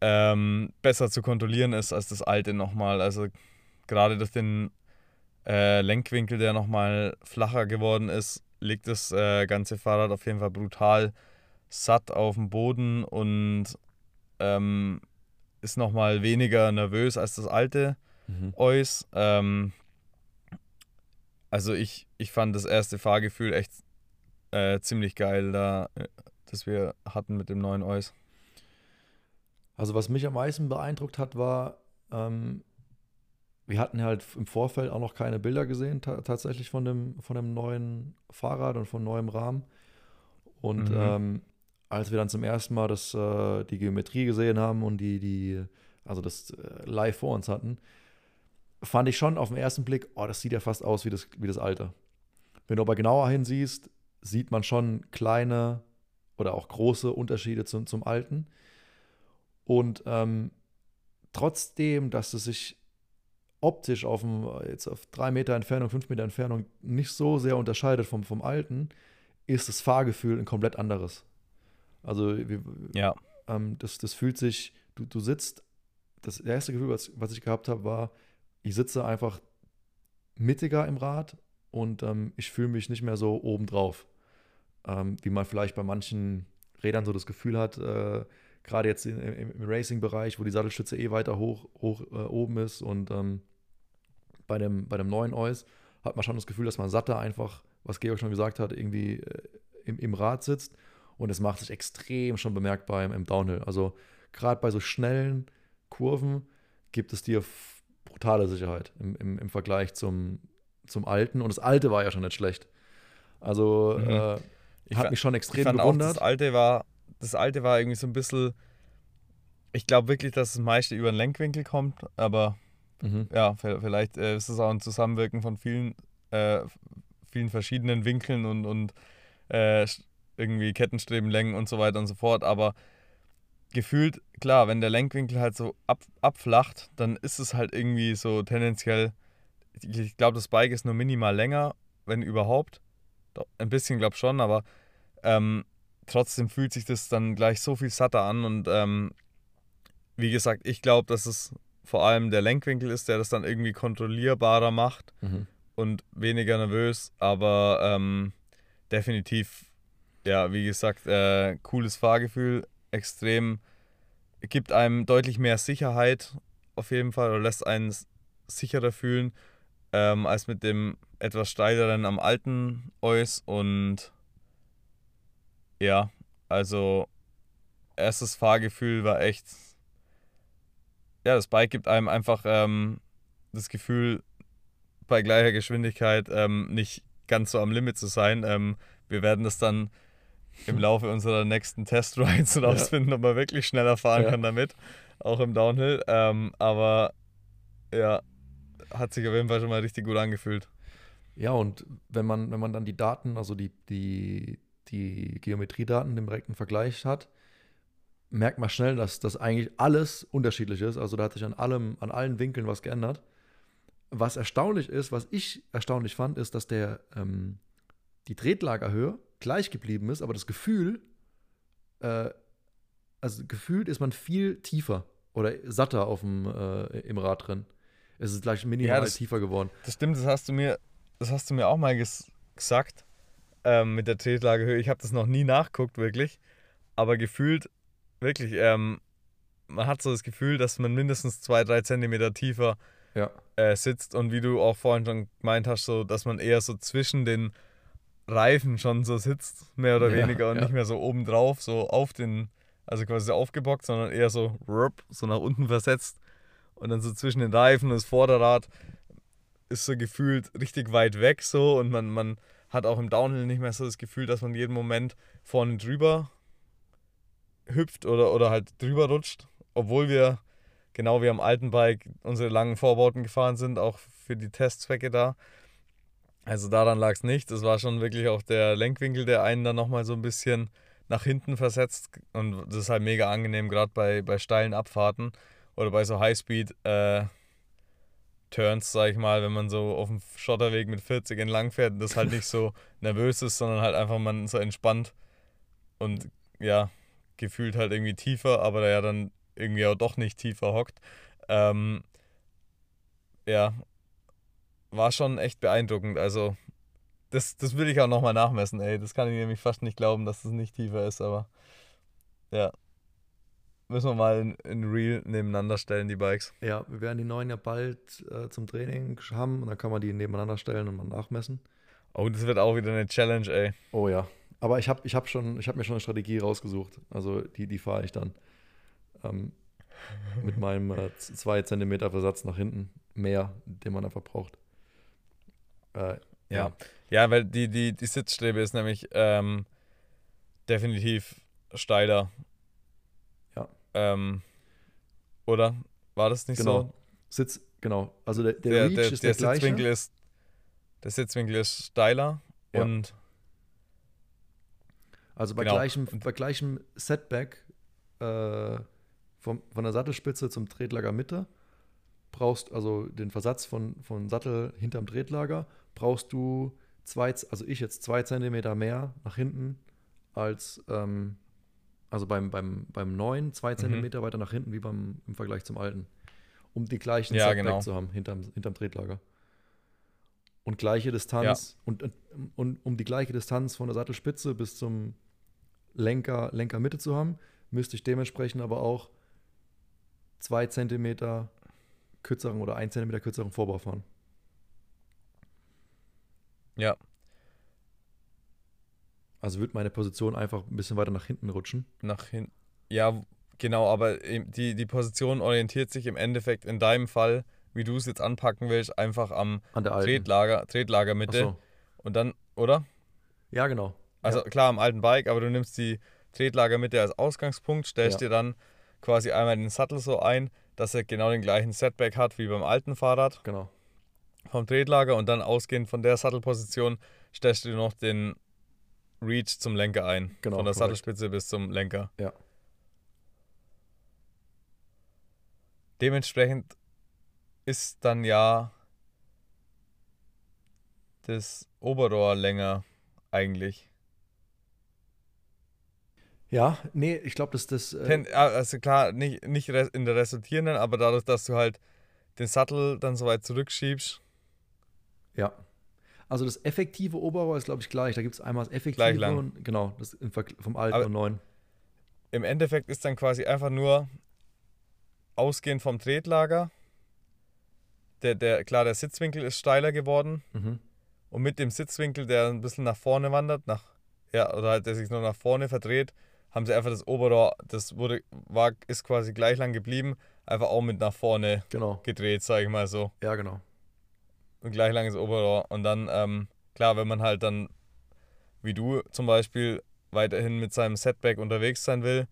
ähm, besser zu kontrollieren ist als das alte nochmal. Also gerade durch den äh, Lenkwinkel, der nochmal flacher geworden ist, liegt das äh, ganze Fahrrad auf jeden Fall brutal satt auf dem Boden und ähm, ist nochmal weniger nervös als das alte Mhm. Eus. Ähm, also ich, ich fand das erste Fahrgefühl echt äh, ziemlich geil, da, äh, das wir hatten mit dem neuen Eus. Also was mich am meisten beeindruckt hat, war, ähm, wir hatten halt im Vorfeld auch noch keine Bilder gesehen, ta tatsächlich von dem, von dem neuen Fahrrad und von neuem Rahmen. Und Mhm. ähm, als wir dann zum ersten Mal das, äh, die Geometrie gesehen haben und die, die, also das äh, live vor uns hatten, fand ich schon auf den ersten Blick, oh, das sieht ja fast aus wie das, wie das alte. Wenn du aber genauer hinsiehst, sieht man schon kleine oder auch große Unterschiede zum, zum alten. Und ähm, trotzdem, dass es sich optisch auf, dem, jetzt auf drei Meter Entfernung, fünf Meter Entfernung nicht so sehr unterscheidet vom, vom alten, ist das Fahrgefühl ein komplett anderes. Also Ja, ähm, das, das fühlt sich, du, du sitzt, das erste Gefühl, was, was ich gehabt habe, war, ich sitze einfach mittiger im Rad und ähm, ich fühle mich nicht mehr so obendrauf. Ähm, wie man vielleicht bei manchen Rädern so das Gefühl hat, äh, gerade jetzt in, im, im Racing-Bereich, wo die Sattelstütze eh weiter hoch, hoch äh, oben ist und ähm, bei, dem, bei dem neuen Eus hat man schon das Gefühl, dass man satter einfach, was Georg schon gesagt hat, irgendwie äh, im, im Rad sitzt und es macht sich extrem schon bemerkbar im, im Downhill. Also gerade bei so schnellen Kurven gibt es dir brutale Sicherheit im, im, im Vergleich zum, zum alten. Und das alte war ja schon nicht schlecht. Also Mhm. äh, ich fa- mich schon ich extrem fand auch, bewundert. das alte war, das alte war irgendwie so ein bisschen, ich glaube wirklich, dass das meiste über den Lenkwinkel kommt, aber mhm. ja, vielleicht äh, ist es auch ein Zusammenwirken von vielen, äh, vielen verschiedenen Winkeln und, und äh, irgendwie Kettenstrebenlängen und so weiter und so fort. Aber gefühlt, klar, wenn der Lenkwinkel halt so ab, abflacht, dann ist es halt irgendwie so tendenziell, ich- ich glaube, das Bike ist nur minimal länger, wenn überhaupt. Ein bisschen, glaube schon, aber ähm, trotzdem fühlt sich das dann gleich so viel satter an und ähm, wie gesagt, ich glaube, dass es vor allem der Lenkwinkel ist, der das dann irgendwie kontrollierbarer macht Mhm. und weniger nervös, aber ähm, definitiv, ja, wie gesagt, äh, cooles Fahrgefühl, extrem, gibt einem deutlich mehr Sicherheit auf jeden Fall oder lässt einen sicherer fühlen ähm, als mit dem etwas steileren am alten Eus und ja, also erstes Fahrgefühl war echt, ja, das Bike gibt einem einfach ähm, das Gefühl, bei gleicher Geschwindigkeit ähm, nicht ganz so am Limit zu sein. Ähm, wir werden das dann im Laufe unserer nächsten Testrides rausfinden, ob man wirklich schneller fahren Ja. kann damit, auch im Downhill. Ähm, aber ja, hat sich auf jeden Fall schon mal richtig gut angefühlt. Ja, und wenn man, wenn man dann die Daten, also die, die, die Geometriedaten im direkten Vergleich hat, merkt man schnell, dass das eigentlich alles unterschiedlich ist. Also da hat sich an allem, an allen Winkeln was geändert. Was erstaunlich ist, was ich erstaunlich fand, ist, dass der ähm, die Tretlagerhöhe gleich geblieben ist, aber das Gefühl, äh, also gefühlt ist man viel tiefer oder satter auf dem, äh, im Rad drin. Es ist gleich minimal das- tiefer geworden. Das stimmt, das hast du mir, das hast du mir auch mal ges gesagt ähm, mit der Tretlagehöhe. Ich habe das noch nie nachguckt, wirklich. Aber gefühlt, wirklich, ähm, man hat so das Gefühl, dass man mindestens zwei, drei Zentimeter tiefer Ja. äh, sitzt und wie du auch vorhin schon gemeint hast, so, dass man eher so zwischen den Reifen schon so sitzt, mehr oder Ja, weniger, und ja. nicht mehr so oben drauf, so auf den, also quasi aufgebockt, sondern eher so, rup, so nach unten versetzt. Und dann so zwischen den Reifen und das Vorderrad ist so gefühlt richtig weit weg so und man, man hat auch im Downhill nicht mehr so das Gefühl, dass man jeden Moment vorne drüber hüpft oder, oder halt drüber rutscht, obwohl wir genau wie am alten Bike unsere langen Vorbauten gefahren sind, auch für die Testzwecke da. Also daran lag es nicht. Es war schon wirklich auch der Lenkwinkel, der einen dann nochmal so ein bisschen nach hinten versetzt. Und das ist halt mega angenehm, gerade bei, bei steilen Abfahrten oder bei so Highspeed äh, Turns, sag ich mal, wenn man so auf dem Schotterweg mit 40 entlang fährt und das halt nicht so [LAUGHS] nervös ist, sondern halt einfach man so entspannt und ja, gefühlt halt irgendwie tiefer, aber der ja dann irgendwie auch doch nicht tiefer hockt. Ähm, ja, war schon echt beeindruckend. Also, das, das will ich auch nochmal nachmessen, ey. Das kann ich nämlich fast nicht glauben, dass das nicht tiefer ist, aber ja. Müssen wir mal in, in Real nebeneinander stellen, die Bikes. Ja, wir werden die neuen ja bald äh, zum Training haben und dann kann man die nebeneinander stellen und mal nachmessen. Oh, das wird auch wieder eine Challenge, ey. Oh ja. Aber ich habe ich hab schon, ich hab mir schon eine Strategie rausgesucht. Also die, die fahre ich dann. Ähm, mit meinem 2 cm Versatz nach hinten. Mehr, den man einfach braucht. Äh, Ja. Ja, weil die, die, die Sitzstrebe ist nämlich ähm, definitiv steiler. Ja. Ähm, oder? War das nicht Genau. so? Sitz, genau. Also der, der, Der, Reach der, ist der, der, gleiche. Sitzwinkel ist der Sitzwinkel ist steiler Ja. und Also bei, Genau. gleichem, bei gleichem Setback äh, vom, von der Sattelspitze zum Tretlager Mitte brauchst also den Versatz von, von Sattel hinterm Tretlager, brauchst du zwei, also ich jetzt zwei Zentimeter mehr nach hinten als ähm, also beim, beim, beim neuen zwei Mhm. Zentimeter weiter nach hinten wie beim im Vergleich zum alten. Um die gleichen Ja, Setback genau. zu haben hinterm, hinterm Tretlager. Und gleiche Distanz und, und, und um die gleiche Distanz von der Sattelspitze bis zum Lenker, Lenkermitte zu haben, müsste ich dementsprechend aber auch zwei Zentimeter kürzeren oder ein Zentimeter kürzeren Vorbau fahren. ja, Also wird meine Position einfach ein bisschen weiter nach hinten rutschen. nach hinten. Ja, genau, aber die, die Position orientiert sich im Endeffekt in deinem Fall, wie du es jetzt anpacken willst, einfach am An der alten. Tretlager, Tretlagermitte. so. Und dann, oder? Ja, genau. Also klar, am alten Bike, aber du nimmst die Tretlagermitte als Ausgangspunkt, stellst Ja. dir dann quasi einmal den Sattel so ein, dass er genau den gleichen Setback hat wie beim alten Fahrrad Genau. vom Tretlager und dann ausgehend von der Sattelposition stellst du noch den Reach zum Lenker ein. Genau, Von der korrekt. Sattelspitze bis zum Lenker. Ja. Dementsprechend ist dann ja das Oberrohr länger eigentlich. Ja, nee, ich glaube, dass das. Äh, Ten, also klar, nicht, nicht in der resultierenden, aber dadurch, dass du halt den Sattel dann so weit zurückschiebst, ja. Also das effektive Oberrohr ist, glaube ich, gleich. Da gibt es einmal das effektive Gleich lang. und genau, das vom alten Aber- und neuen. im Endeffekt ist dann quasi einfach nur ausgehend vom Tretlager. Der, der, klar, der Sitzwinkel ist steiler geworden Mhm. und mit dem Sitzwinkel, der ein bisschen nach vorne wandert, nach, ja, oder halt, der sich nur nach vorne verdreht, haben sie einfach das Oberrohr, das wurde, war, ist quasi gleich lang geblieben, einfach auch mit nach vorne Genau. gedreht, sage ich mal so. Ja, genau. ein gleich langes Oberrohr. Und dann, ähm, klar, wenn man halt dann, wie du zum Beispiel, weiterhin mit seinem Setback unterwegs sein will,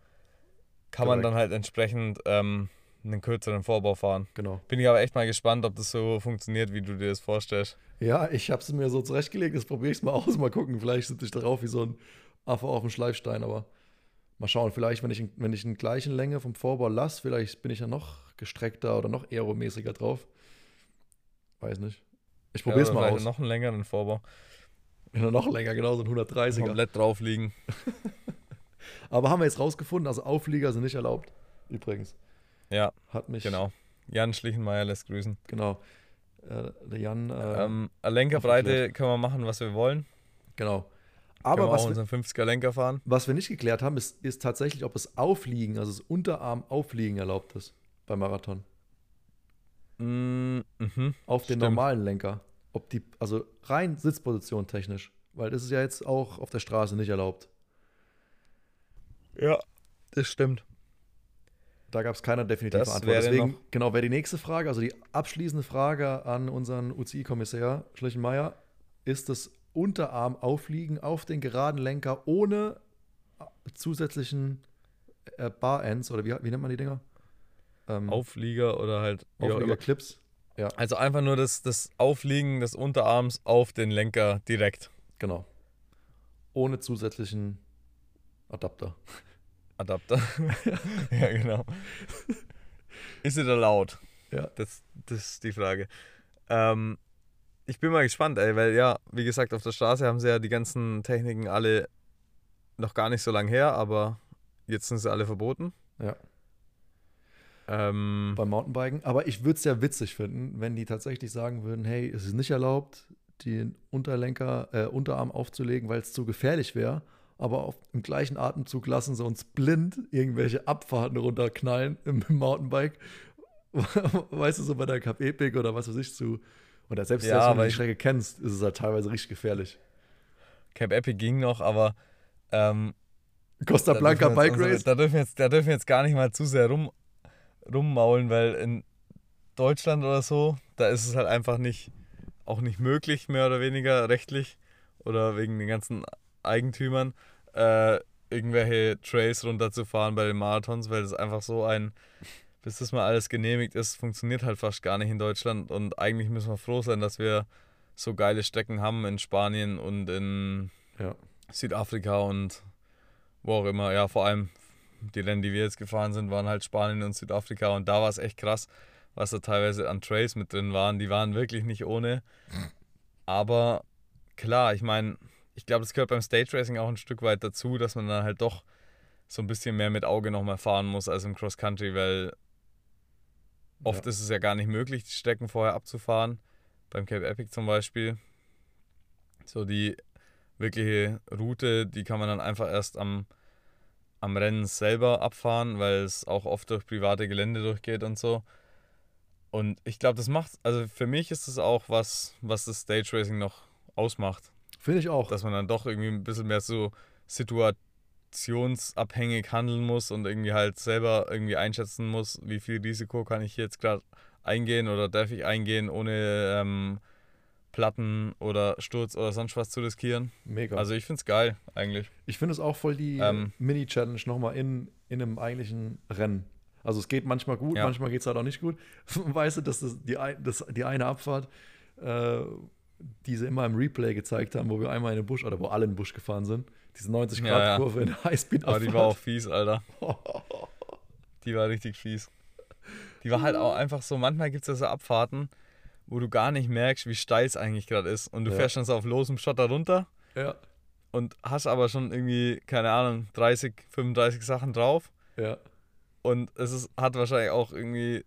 kann man Korrekt. dann halt entsprechend ähm, einen kürzeren Vorbau fahren. Genau. Bin ich aber echt mal gespannt, ob das so funktioniert, wie du dir das vorstellst. Ja, ich habe es mir so zurechtgelegt. Jetzt probiere ich mal aus. Mal gucken. Vielleicht sitze ich darauf wie so ein Affe auf dem Schleifstein. Aber mal schauen. Vielleicht, wenn ich, wenn ich einen gleichen Länge vom Vorbau lasse, vielleicht bin ich ja noch gestreckter oder noch aeromäßiger drauf. Weiß nicht. Ich probiere es Ja, mal aus. Noch einen längeren Vorbau. Ja, noch länger, genau, so ein 130er. Komplett drauf liegen. [LAUGHS] Aber haben wir jetzt rausgefunden, also Auflieger sind nicht erlaubt. Übrigens. Ja, Hat mich. genau. Jan Schlichenmeier lässt grüßen. Genau. Äh, der Jan. Äh, Ähm, Lenkerbreite können wir machen, was wir wollen. genau. Aber können wir was auch wir, unseren 50er Lenker fahren. was wir nicht geklärt haben, ist, ist tatsächlich, ob es Aufliegen, also das Unterarm-Aufliegen erlaubt ist beim Marathon. Mm, mhm. Auf den Stimmt. normalen Lenker. Ob die, also rein Sitzposition technisch. Weil das ist ja jetzt auch auf der Straße nicht erlaubt. Ja, das stimmt. Da gab es keine definitive Das Antwort. Deswegen, genau, wäre die nächste Frage, also die abschließende Frage an unseren UCI-Kommissär Schlichenmeier, ist das Unterarm aufliegen auf den geraden Lenker ohne zusätzlichen äh, Bar-Ends oder wie, wie nennt man die Dinger? Ähm, Auflieger oder halt. Auflieger-Clips. Also einfach nur das, das Aufliegen des Unterarms auf den Lenker direkt. Genau. Ohne zusätzlichen Adapter. Adapter. [LAUGHS] ja, genau. Ist es erlaubt? Ja. Das, das ist die Frage. Ähm, ich bin mal gespannt, ey, weil ja, wie gesagt, auf der Straße haben sie ja die ganzen Techniken alle noch gar nicht so lange her, aber jetzt sind sie alle verboten. Ja. Ähm, beim Mountainbiken. Aber ich würde es ja witzig finden, wenn die tatsächlich sagen würden, hey, es ist nicht erlaubt, den Unterlenker, äh, Unterarm aufzulegen, weil es zu gefährlich wäre. Aber auf, im gleichen Atemzug lassen sie uns blind irgendwelche Abfahrten runterknallen im Mountainbike. [LAUGHS] weißt du, so bei der Cup Epic oder was weiß ich zu. Oder selbst, Ja, selbst wenn du die Strecke kennst, ist es halt teilweise richtig gefährlich. Cap Epic ging noch, aber ähm, Costa Blanca Bike unsere- Race. Da dürfen, wir jetzt, da dürfen wir jetzt gar nicht mal zu sehr rum, rummaulen, weil in Deutschland oder so, da ist es halt einfach nicht, auch nicht möglich, mehr oder weniger rechtlich oder wegen den ganzen Eigentümern, äh, irgendwelche Trails runterzufahren bei den Marathons, weil das einfach so ein, bis das mal alles genehmigt ist, funktioniert halt fast gar nicht in Deutschland und eigentlich müssen wir froh sein, dass wir so geile Strecken haben in Spanien und in Ja. Südafrika und wo auch immer. Ja, vor allem die Rennen, die wir jetzt gefahren sind, waren halt Spanien und Südafrika und da war es echt krass, was da teilweise an Trails mit drin waren. Die waren wirklich nicht ohne. Aber klar, ich meine, ich glaube, das gehört beim Stage Racing auch ein Stück weit dazu, dass man dann halt doch so ein bisschen mehr mit Auge nochmal fahren muss als im Cross Country, weil oft Ja. ist es ja gar nicht möglich, die Strecken vorher abzufahren. Beim Cape Epic zum Beispiel. So die wirkliche Route, die kann man dann einfach erst am, am Rennen selber abfahren, weil es auch oft durch private Gelände durchgeht und so. Und ich glaube, das macht, also für mich ist es auch was, was das Stage Racing noch ausmacht. Finde ich auch. Dass man dann doch irgendwie ein bisschen mehr so situationsabhängig handeln muss und irgendwie halt selber irgendwie einschätzen muss, wie viel Risiko kann ich jetzt gerade eingehen oder darf ich eingehen, ohne ähm, Platten oder Sturz oder sonst was zu riskieren. Mega. Also ich finde es geil eigentlich. Ich finde es auch voll die Ähm, Mini-Challenge nochmal in, in einem eigentlichen Rennen. Also es geht manchmal gut, Ja. manchmal geht es halt auch nicht gut. [LAUGHS] Weißt du, dass das die, das, die eine Abfahrt, äh, die sie immer im Replay gezeigt haben, wo wir einmal in den Busch, oder wo alle in den Busch gefahren sind, diese 90-Grad-Kurve in der Aber die war auch Highspeed-Abfahrt. fies, Alter. [LAUGHS] Die war richtig fies. Die war halt auch einfach so, manchmal gibt es ja so Abfahrten, wo du gar nicht merkst, wie steil es eigentlich gerade ist. Und du Ja. fährst schon so auf losem Schotter runter Ja, und hast aber schon irgendwie, keine Ahnung, 30, 35 Sachen drauf. ja, Und es ist, hat wahrscheinlich auch irgendwie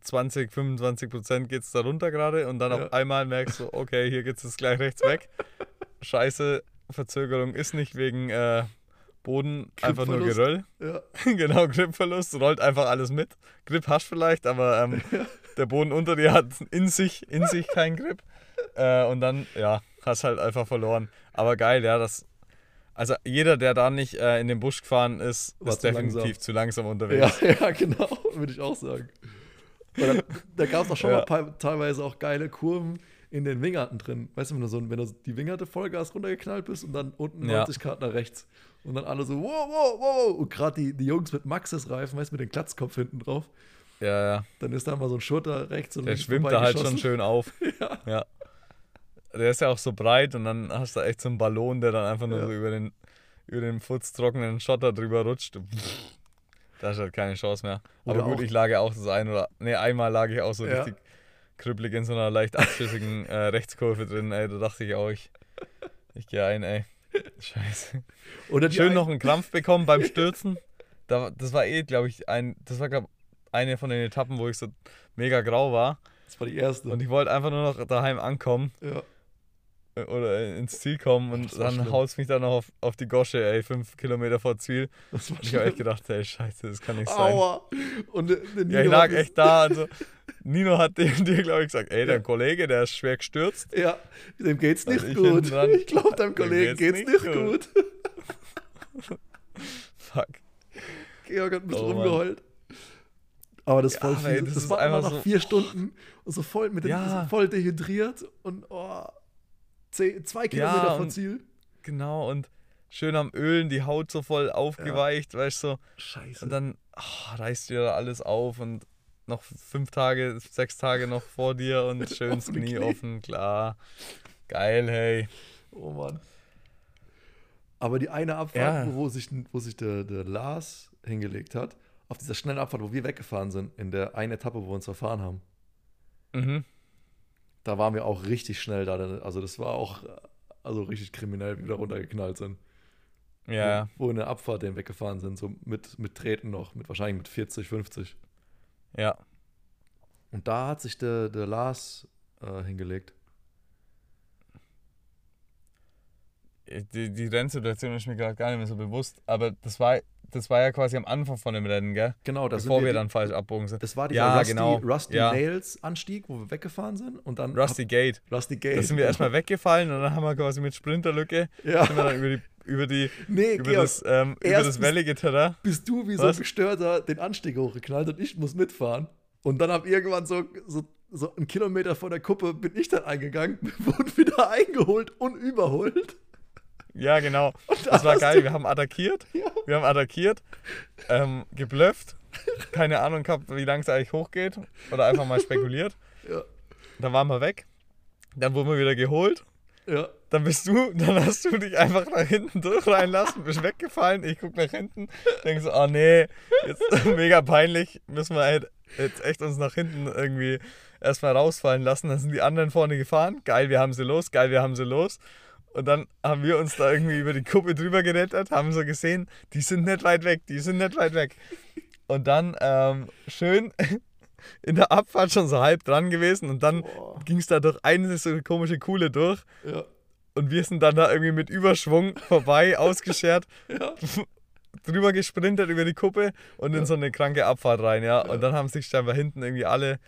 20, 25 Prozent geht es da runter gerade. Und dann Ja. auf einmal merkst du, okay, hier geht es jetzt gleich rechts weg. [LAUGHS] Scheiße, Verzögerung ist nicht wegen äh, Boden, einfach nur. Geröll. ja. [LAUGHS] genau, Gripverlust, rollt einfach alles mit. Grip hast vielleicht, aber ähm, [LAUGHS] der Boden unter dir hat in sich, in sich keinen Grip. [LAUGHS] Äh, und dann, ja, hast halt einfach verloren. Aber geil, ja, das. Also jeder, der da nicht äh, in den Busch gefahren ist, War ist zu definitiv langsam. zu langsam Ja, unterwegs. ja, genau, würde ich auch sagen. Da, da gab es auch schon Ja. mal teilweise auch geile Kurven in den Wingerten drin. Weißt du, wenn du so wenn du die Wingerte Vollgas runtergeknallt bist und dann unten Ja. 90 Grad nach rechts. Und dann alle so, wow, wow, wow. Und gerade die, die Jungs mit Maxis-Reifen, weißt du, mit dem Glatzkopf hinten drauf. Ja, ja. Dann ist da mal so ein Schurter rechts und Der schwimmt da halt schon schön auf. [LAUGHS] Ja. Ja. Der ist ja auch so breit und dann hast du echt so einen Ballon, der dann einfach nur Ja. so über den, über den futztrockenen Schotter drüber rutscht. Da ist halt keine Chance mehr. Oder Aber gut, ich lag ja auch das ein oder. Ne, einmal lag ich auch so Ja. richtig krüppelig in so einer leicht abschüssigen äh, [LAUGHS] Rechtskurve drin, ey. Da dachte ich auch, ich, ich gehe ein, ey. Scheiße. Oder Schön ein- noch einen Krampf bekommen beim [LAUGHS] Stürzen. Da, das war eh, glaube ich, ein. Das war, glaube eine von den Etappen, wo ich so mega grau war. Das war die erste. Und ich wollte einfach nur noch daheim ankommen ja. Äh, oder ins Ziel kommen und dann schlimm. haut mich dann noch auf, auf die Gosche, ey, fünf Kilometer vor Ziel. Das war Ich habe echt gedacht, ey, scheiße, das kann nicht sein. Aua. Und der, der Ja, ich lag echt da, also Nino hat [LAUGHS] dir, dir glaube ich, gesagt, ey, dein Ja. Kollege, der ist schwer gestürzt. Ja, dem geht's Dann nicht ich gut. dran, [LAUGHS] Ich glaube, deinem Kollegen geht's geht's, nicht nicht gut. [LAUGHS] Fuck. Georg hat ein bisschen Oh, rumgeheult. Aber das, Ja, voll ey, fies. das das, war immer einfach nach so- vier Stunden und so voll mit den Ja. voll dehydriert und oh, zehn, zwei Kilometer vom und- Ziel. Genau, und schön am Ölen, die Haut so voll aufgeweicht, weißt du, so. Scheiße. Und dann ah, reißt dir alles auf und noch fünf Tage, sechs Tage noch vor dir und [LAUGHS] schön das Offene Knie Knie. offen, klar. Geil, hey. Oh Mann. Aber die eine Abfahrt, Ja. wo, wo sich, wo sich der, der Lars hingelegt hat, auf dieser schnellen Abfahrt, wo wir weggefahren sind, in der einen Etappe, wo wir uns verfahren haben, Mhm. Da waren wir auch richtig schnell da. Also das war auch äh, also richtig kriminell, wie wir da runtergeknallt sind. Ja, Wo, wo in der Abfahrt den weggefahren sind, so mit, mit Treten noch, mit wahrscheinlich mit 40, 50. ja. Und da hat sich der, der Lars äh, hingelegt. Die, die Rennsituation ist mir gerade gar nicht mehr so bewusst, aber das war, das war ja quasi am Anfang von dem Rennen, gell? Genau, da Bevor sind wir die- dann falsch abbogen sind. Das war dieser Ja, Rusty, genau. Rusty Ja. Nails Anstieg, wo wir weggefahren sind. Und dann Rusty Gate. Hab, Rusty Gate. Da sind wir erstmal weggefallen und dann haben wir quasi mit Sprinterlücke Ja. sind wir dann über die über die Nee, über Georg, das ähm, über das wellige Terrain. bist du wie so Was? ein Gestörter den Anstieg hochgeknallt und ich muss mitfahren. Und dann hab irgendwann so, so, so einen Kilometer vor der Kuppe bin ich dann eingegangen, [LAUGHS] wurde wieder eingeholt und überholt. Ja, genau. [LAUGHS] da Das war geil. Wir haben attackiert. Ja. Wir haben attackiert, ähm, geblufft. Keine Ahnung gehabt, wie lang es eigentlich hochgeht. Oder einfach mal spekuliert. [LAUGHS] Ja, Dann waren wir weg. Dann wurden wir wieder geholt. ja. Dann bist du, [LAUGHS] dann hast du dich einfach nach hinten durchrein lassen, bist weggefallen. Ich guck nach hinten, denk so, oh nee, jetzt mega peinlich. Müssen wir halt jetzt echt uns nach hinten irgendwie erstmal rausfallen lassen. Dann sind die anderen vorne gefahren. Geil, wir haben sie los, geil, wir haben sie los. Und dann haben wir uns da irgendwie über die Kuppe drüber gerettet, haben so gesehen, die sind nicht weit weg, die sind nicht weit weg. Und dann ähm, schön [LAUGHS] in der Abfahrt schon so halb dran gewesen und dann ging es da durch eine so komische Kuhle durch Ja, und wir sind dann da irgendwie mit Überschwung vorbei, [LAUGHS] ausgeschert, ja. [LAUGHS] drüber gesprintet über die Kuppe und in Ja. so eine kranke Abfahrt rein, ja. Ja. Und dann haben sich scheinbar hinten irgendwie alle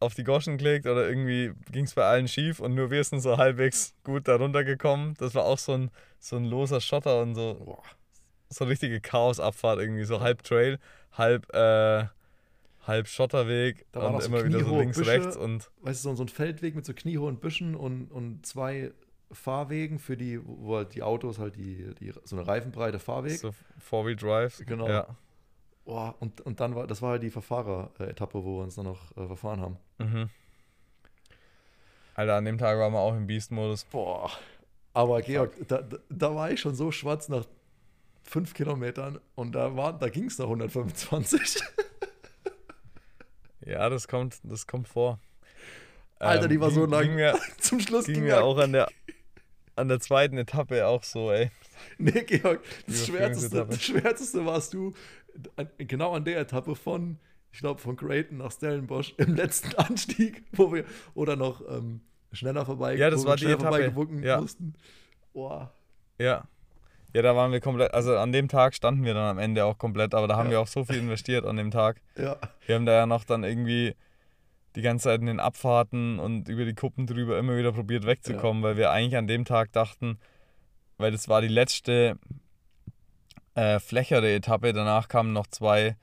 auf die Goschen gelegt oder irgendwie ging es bei allen schief und nur wir sind so halbwegs gut da runtergekommen. Das war auch so ein, so ein loser Schotter und so, Boah. so richtige Chaosabfahrt irgendwie, so halb Trail, halb, äh, halb Schotterweg und so immer wieder so links, Büsche. rechts und Weißt du, so, so ein Feldweg mit so kniehohen Büschen und, und zwei Fahrwegen für die, wo halt die Autos halt die, die so eine reifenbreite Fahrweg. so Four-Wheel Drive. Genau. Ja. Boah, und, und dann war, das war halt die Verfahrer-Etappe, wo wir uns dann noch äh, verfahren haben. Mhm. Alter, an dem Tag waren wir auch im Beast-Modus. Boah. Aber Georg, da, da, war ich schon so schwarz nach fünf Kilometern und da, war- da ging es nach 125. [LAUGHS] Ja, das kommt, das kommt vor. Alter, die war so ging- lang. Ging mir, [LAUGHS] Zum Schluss ging ging mir auch an der, an der zweiten Etappe auch so, ey. Nee, Georg, das Schwärzeste, das Schwärzeste warst du an, genau an der Etappe von, ich glaube, von Creighton nach Stellenbosch im letzten [LAUGHS] Anstieg, wo wir, oder noch ähm, schneller vorbei, Ja, das war die Etappe. Ja. mussten. Boah. Ja. Ja, da waren wir komplett, also an dem Tag standen wir dann am Ende auch komplett, aber da haben Ja. wir auch so viel investiert an dem Tag. [LAUGHS] Ja, Wir haben da ja noch dann irgendwie die ganze Zeit in den Abfahrten und über die Kuppen drüber immer wieder probiert wegzukommen, weil wir eigentlich an dem Tag dachten, weil das war die letzte äh, flächere Etappe, danach kamen noch zwei,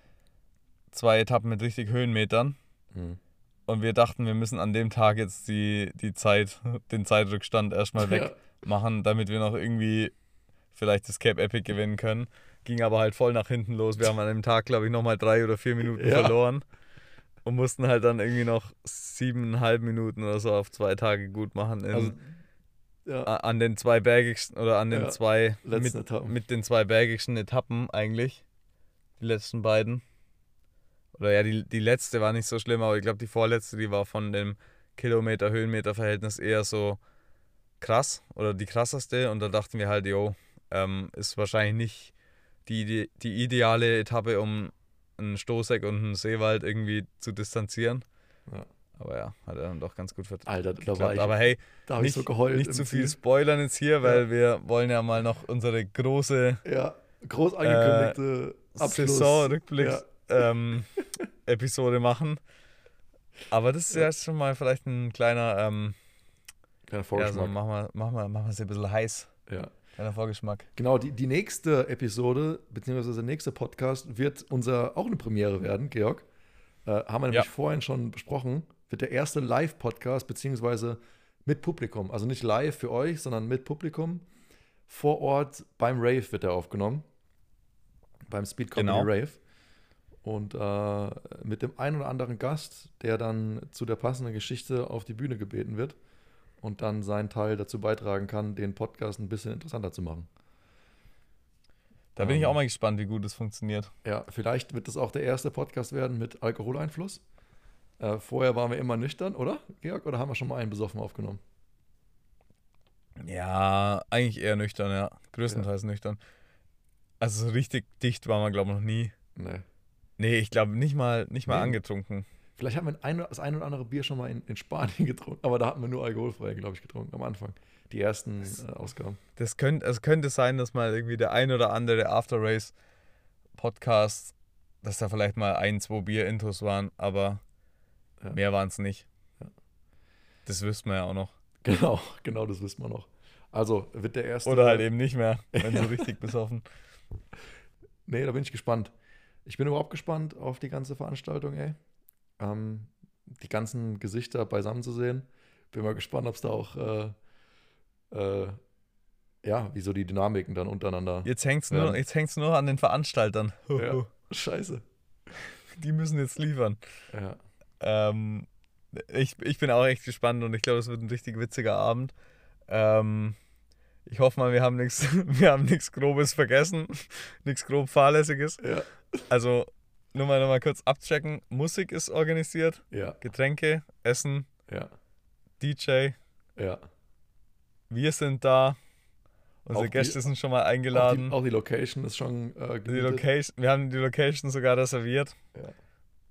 zwei Etappen mit richtig Höhenmetern Mhm. und wir dachten, wir müssen an dem Tag jetzt die, die Zeit, den Zeitrückstand erstmal Ja. wegmachen, damit wir noch irgendwie vielleicht das Cape Epic gewinnen können. Ging aber halt voll nach hinten los. Wir haben an dem Tag, glaube ich, nochmal drei oder vier Minuten Ja. verloren und mussten halt dann irgendwie noch siebeneinhalb Minuten oder so auf zwei Tage gut machen. In, Also, ja, an den zwei bergigsten oder an den Ja, zwei mit, Etappen. mit den zwei bergigsten Etappen eigentlich. Die letzten beiden. Oder ja, die, die letzte war nicht so schlimm, aber ich glaube, die vorletzte, die war von dem Kilometer-Höhenmeter-Verhältnis eher so krass oder die krasseste. Und da dachten wir halt, jo, ähm, ist wahrscheinlich nicht die, die, die ideale Etappe, um einen Stoßeck und einen Seewald irgendwie zu distanzieren. Ja. Aber ja, hat er dann doch ganz gut vertreten. Alter, da war ich, Aber hey, da nicht, so geheult. nicht zu viel Ziel. spoilern jetzt hier, weil wir wollen ja mal noch unsere große Ja, groß angekündigte Abschluss. Saisonrückblick Ja. ähm, [LAUGHS] Episode machen. Aber das ist ja. jetzt schon mal vielleicht ein kleiner, ähm, kleiner Vorgeschmack. Ja, so machen wir, machen wir, machen wir es ein bisschen heiß. Ja. Kleiner Vorgeschmack. Genau, die, die nächste Episode, beziehungsweise der nächste Podcast, wird unser auch eine Premiere werden, Georg. Äh, haben wir nämlich ja. vorhin schon besprochen. Wird der erste Live-Podcast, beziehungsweise mit Publikum. Also nicht live für euch, sondern mit Publikum. Vor Ort beim Rave wird er aufgenommen. Beim Speed Comedy genau. Rave. Und äh, mit dem einen oder anderen Gast, der dann zu der passenden Geschichte auf die Bühne gebeten wird und dann seinen Teil dazu beitragen kann, den Podcast ein bisschen interessanter zu machen. Da bin ähm, ich auch mal gespannt, wie gut es funktioniert. Ja, vielleicht wird das auch der erste Podcast werden mit Alkoholeinfluss. Äh, vorher waren wir immer nüchtern, oder, Georg? Oder haben wir schon mal einen besoffen aufgenommen? Ja, eigentlich eher nüchtern, ja. Größtenteils ja. nüchtern. Also so richtig dicht waren wir, glaube ich, noch nie. Nee. Nee, ich glaube nicht mal, nicht mal nee. angetrunken. Vielleicht haben wir ein, das ein oder andere Bier schon mal in, in Spanien [LAUGHS] getrunken, aber da hatten wir nur alkoholfrei, glaube ich, getrunken am Anfang. Die ersten äh, Ausgaben. Das könnte, also könnte sein, dass mal irgendwie der ein oder andere After Race Podcast, dass da vielleicht mal ein, zwei Bier-Intros waren, aber ja. mehr waren es nicht. Ja. Das wüssten wir ja auch noch. [LAUGHS] Genau, genau, das wissen wir noch. Also wird der erste. Oder halt eben nicht mehr, wenn so [LAUGHS] richtig besoffen. Nee, da bin ich gespannt. Ich bin überhaupt gespannt auf die ganze Veranstaltung, ey. Ähm, die ganzen Gesichter beisammen zu sehen. Bin mal gespannt, ob es da auch, äh, äh, ja, wie so die Dynamiken dann untereinander. Jetzt hängt es nur, nur an den Veranstaltern. ja, [LAUGHS] scheiße. Die müssen jetzt liefern. Ja. Ähm, ich, ich bin auch echt gespannt und ich glaube, es wird ein richtig witziger Abend. Ähm, ich hoffe mal, wir haben nichts, [LAUGHS] wir haben nichts Grobes vergessen, [LAUGHS] nichts grob Fahrlässiges. Ja. Also nur mal, nur mal kurz abchecken. Musik ist organisiert. Ja. Getränke, Essen. Ja. DJ. Ja. Wir sind da. Unsere auch Gäste die, sind schon mal eingeladen. Auch die, auch die Location ist schon äh, die Location, Wir haben die Location sogar reserviert. Ja.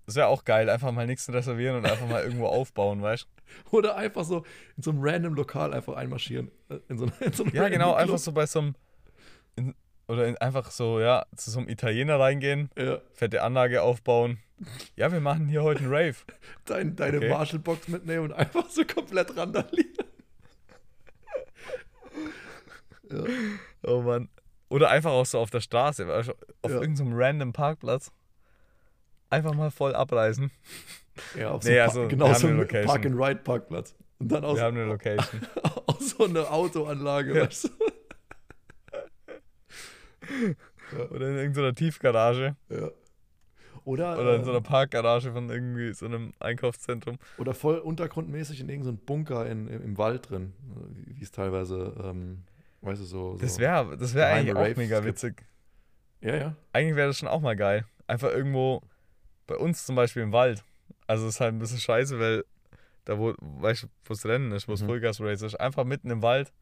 Das wäre auch geil, einfach mal nichts reservieren und einfach mal irgendwo aufbauen, weißt du? Oder einfach so in so einem random Lokal einfach einmarschieren. Äh, in so, [LAUGHS] in so ja, genau, Club. einfach so bei so einem. In, oder in, einfach so, ja, zu so einem Italiener reingehen, ja. fette Anlage aufbauen. Ja, wir machen hier heute einen Rave. [LAUGHS] Dein, deine okay. Marshall-Box mitnehmen und [LAUGHS] einfach so komplett randalieren. ja. Oh Mann. Oder einfach auch so auf der Straße, auf ja. irgendeinem random Parkplatz einfach mal voll abreißen. Ja, auf so, nee, also, genau so einen Park-and-Ride-Parkplatz. Und dann aus, wir haben eine Location. [LAUGHS] aus so einer Autoanlage, ja. weißt du? [LAUGHS] Oder in irgendeiner Tiefgarage. Ja. Oder, Oder in so einer ähm, Parkgarage von irgendwie so einem Einkaufszentrum. Oder voll untergrundmäßig in irgendeinem Bunker in, im, im Wald drin, wie es teilweise, ähm, weißt du, so. das wäre das wär eigentlich auch mega witzig. Ja, ja. Eigentlich wäre das schon auch mal geil. Einfach irgendwo bei uns zum Beispiel im Wald. Also ist halt ein bisschen scheiße, weil da wo, weißt du, wo es Rennen ist, wo es mhm. Vollgas Race ist, einfach mitten im Wald,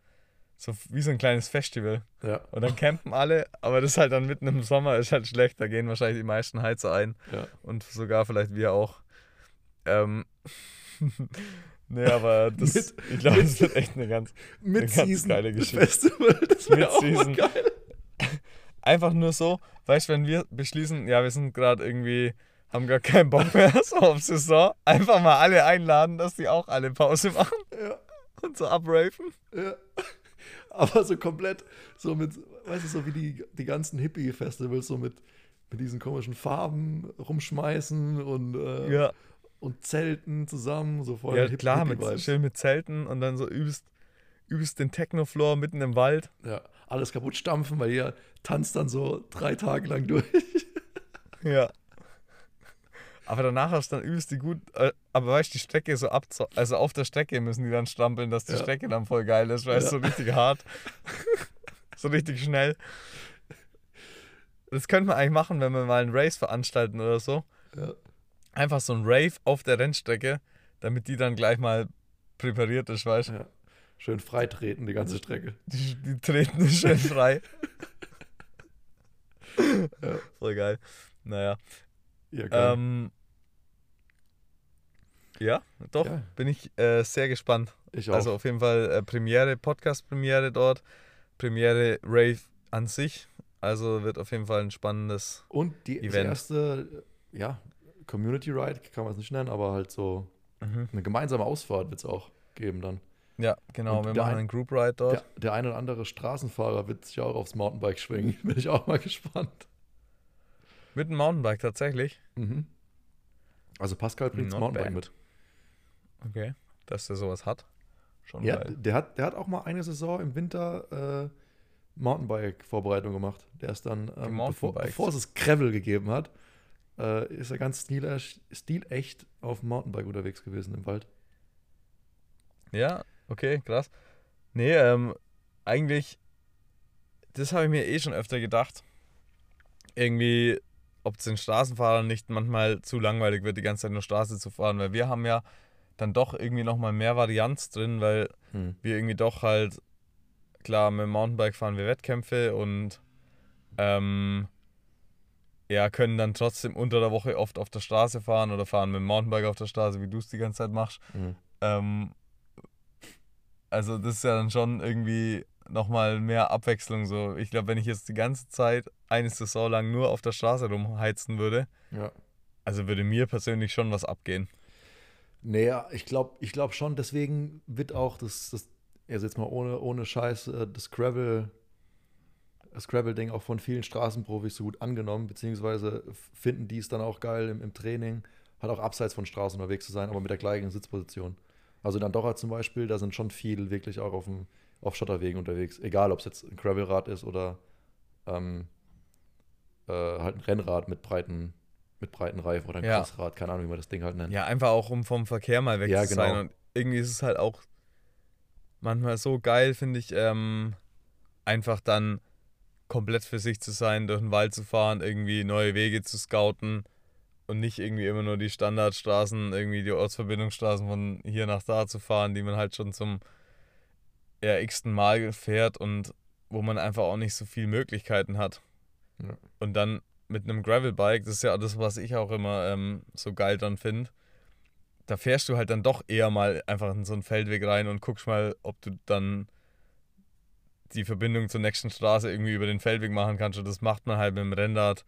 so wie so ein kleines Festival. Ja. Und dann campen alle, aber das ist halt dann mitten im Sommer, ist halt schlecht, da gehen wahrscheinlich die meisten Heizer ein. Ja. Und sogar vielleicht wir auch. Ähm, [LAUGHS] nee, aber das, mit, ich glaube, das wird echt eine ganz, eine ganz geile Geschichte. Festival, das wäre auch mal geil. [LAUGHS] Einfach nur so, weißt du, wenn wir beschließen, ja, wir sind gerade irgendwie haben gar keinen Bock mehr [LAUGHS] so auf Saison. Einfach mal alle einladen, dass die auch alle Pause machen. Ja. Und so abraven. Ja. [LAUGHS] Aber so komplett, so mit, weißt du, so wie die, die ganzen Hippie-Festivals, so mit, mit diesen komischen Farben rumschmeißen und, äh, ja. und Zelten zusammen, so voll Ja, klar, mit, schön mit Zelten und dann so übelst, übelst den Techno-Floor mitten im Wald. Ja, alles kaputt stampfen, weil ihr tanzt dann so drei Tage lang durch. [LAUGHS] Ja. Aber danach hast du dann übelst die gut. Äh, aber weißt du, die Strecke so ab. Also auf der Strecke müssen die dann strampeln, dass die ja. Strecke dann voll geil ist, weil ja. es so richtig hart. [LAUGHS] so richtig schnell. Das könnte man eigentlich machen, wenn wir mal einen Race veranstalten oder so. Ja. Einfach so ein Rave auf der Rennstrecke, damit die dann gleich mal präpariert ist, weißt du? Ja. Schön frei treten, die ganze Strecke. Die, die treten schön frei. [LAUGHS] ja. Voll geil. Naja. Ja, ähm, ja doch, ja. bin ich äh, sehr gespannt. Ich auch. Also auf jeden Fall äh, Premiere, Podcast-Premiere dort, Premiere Rave an sich. Also wird auf jeden Fall ein spannendes Und die, Event. erste, ja, Community Ride, kann man es nicht nennen, aber halt so Mhm. eine gemeinsame Ausfahrt wird es auch geben dann. Ja, genau. Und wir machen ein- einen Group Ride dort. Der, der eine oder andere Straßenfahrer wird sich auch aufs Mountainbike schwingen. [LAUGHS] Bin ich auch mal gespannt. Mit einem Mountainbike tatsächlich. Mhm. Also Pascal bringt das Mountainbike bad. mit. Okay. Dass der sowas hat. Schon Ja, geil. der hat, der hat auch mal eine Saison im Winter äh, Mountainbike-Vorbereitung gemacht. Der ist dann, ähm, bevor, bevor es das Gravel gegeben hat, äh, ist er ganz stilecht, stilecht auf dem Mountainbike unterwegs gewesen im Wald. Ja, okay, krass. Nee, ähm, eigentlich, das habe ich mir eh schon öfter gedacht. Irgendwie, ob es den Straßenfahrern nicht manchmal zu langweilig wird, die ganze Zeit nur Straße zu fahren, weil wir haben ja dann doch irgendwie nochmal mehr Varianz drin, weil Hm. wir irgendwie doch halt, klar, mit dem Mountainbike fahren wir Wettkämpfe und ähm, ja, können dann trotzdem unter der Woche oft auf der Straße fahren oder fahren mit dem Mountainbike auf der Straße, wie du es die ganze Zeit machst. Mhm. Ähm, also das ist ja dann schon irgendwie nochmal mehr Abwechslung. So, ich glaube, wenn ich jetzt die ganze Zeit eine Saison lang nur auf der Straße rumheizen würde, Ja. also würde mir persönlich schon was abgehen. Naja, ich glaube ich glaub schon, deswegen wird auch das, das also jetzt mal ohne, ohne Scheiß, äh, das Gravel, das Gravel-Ding auch von vielen Straßenprofis so gut angenommen, beziehungsweise finden die es dann auch geil im, im Training, halt auch abseits von Straßen unterwegs zu sein, aber mit der gleichen Sitzposition. Also in Andorra zum Beispiel, da sind schon viel wirklich auch auf, dem, auf Schotterwegen unterwegs, egal ob es jetzt ein Gravelrad ist oder ähm, äh, halt ein Rennrad mit breiten, mit breiten Reifen oder ein Ja. Crossrad, keine Ahnung, wie man das Ding halt nennt. Ja, einfach auch um vom Verkehr mal weg Ja, zu sein. genau. Und irgendwie ist es halt auch manchmal so geil, finde ich, ähm, einfach dann komplett für sich zu sein, durch den Wald zu fahren, irgendwie neue Wege zu scouten und nicht irgendwie immer nur die Standardstraßen, irgendwie die Ortsverbindungsstraßen von hier nach da zu fahren, die man halt schon zum ja, x-ten Mal fährt und wo man einfach auch nicht so viele Möglichkeiten hat. Ja. Und dann mit einem Gravelbike, das ist ja das, was ich auch immer ähm, so geil dann finde, da fährst du halt dann doch eher mal einfach in so einen Feldweg rein und guckst mal, ob du dann die Verbindung zur nächsten Straße irgendwie über den Feldweg machen kannst. Und das macht man halt mit dem Rennrad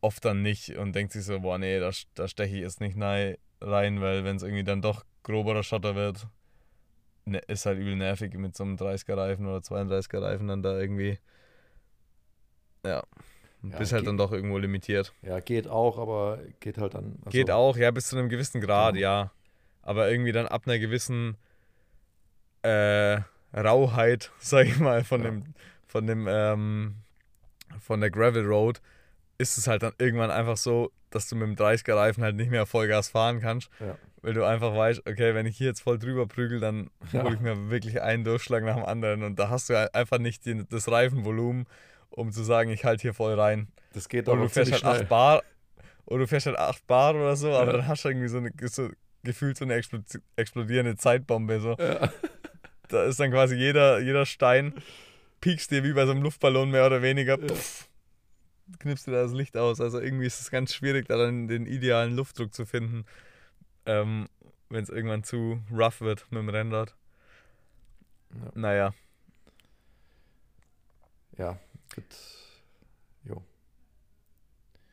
oft dann nicht und denkt sich so, boah, nee, da, da steche ich jetzt nicht rein, weil wenn es irgendwie dann doch groberer Schotter wird, ne, ist halt übel nervig mit so einem 30er Reifen oder 32er Reifen dann da irgendwie. Ja. Ja, bist halt geht- dann doch irgendwo limitiert. Ja, geht auch, aber geht halt dann. also- Geht auch, ja, bis zu einem gewissen Grad, Genau. ja. Aber irgendwie dann ab einer gewissen äh, Rauheit, [LAUGHS] sag ich mal, von Ja. dem, von dem, ähm, von der Gravel Road, ist es halt dann irgendwann einfach so, dass du mit dem 30er Reifen halt nicht mehr Vollgas fahren kannst, Ja. weil du einfach weißt, okay, wenn ich hier jetzt voll drüber prügel, dann Ja. hole ich mir wirklich einen Durchschlag nach dem anderen und da hast du halt einfach nicht die, das Reifenvolumen, um zu sagen, ich halte hier voll rein. Das geht auch du fährst halt schnell. 8 Bar oder du fährst halt 8 Bar oder so, aber Ja. dann hast du irgendwie so eine so, gefühlt so eine explo- explodierende Zeitbombe. So. Ja. Da ist dann quasi jeder, jeder Stein, piekst dir wie bei so einem Luftballon mehr oder weniger, puff, knippst dir da das Licht aus. Also irgendwie ist es ganz schwierig, da dann den idealen Luftdruck zu finden, ähm, wenn es irgendwann zu rough wird mit dem Rennrad. Ja. Naja, Ja, gut. Jo.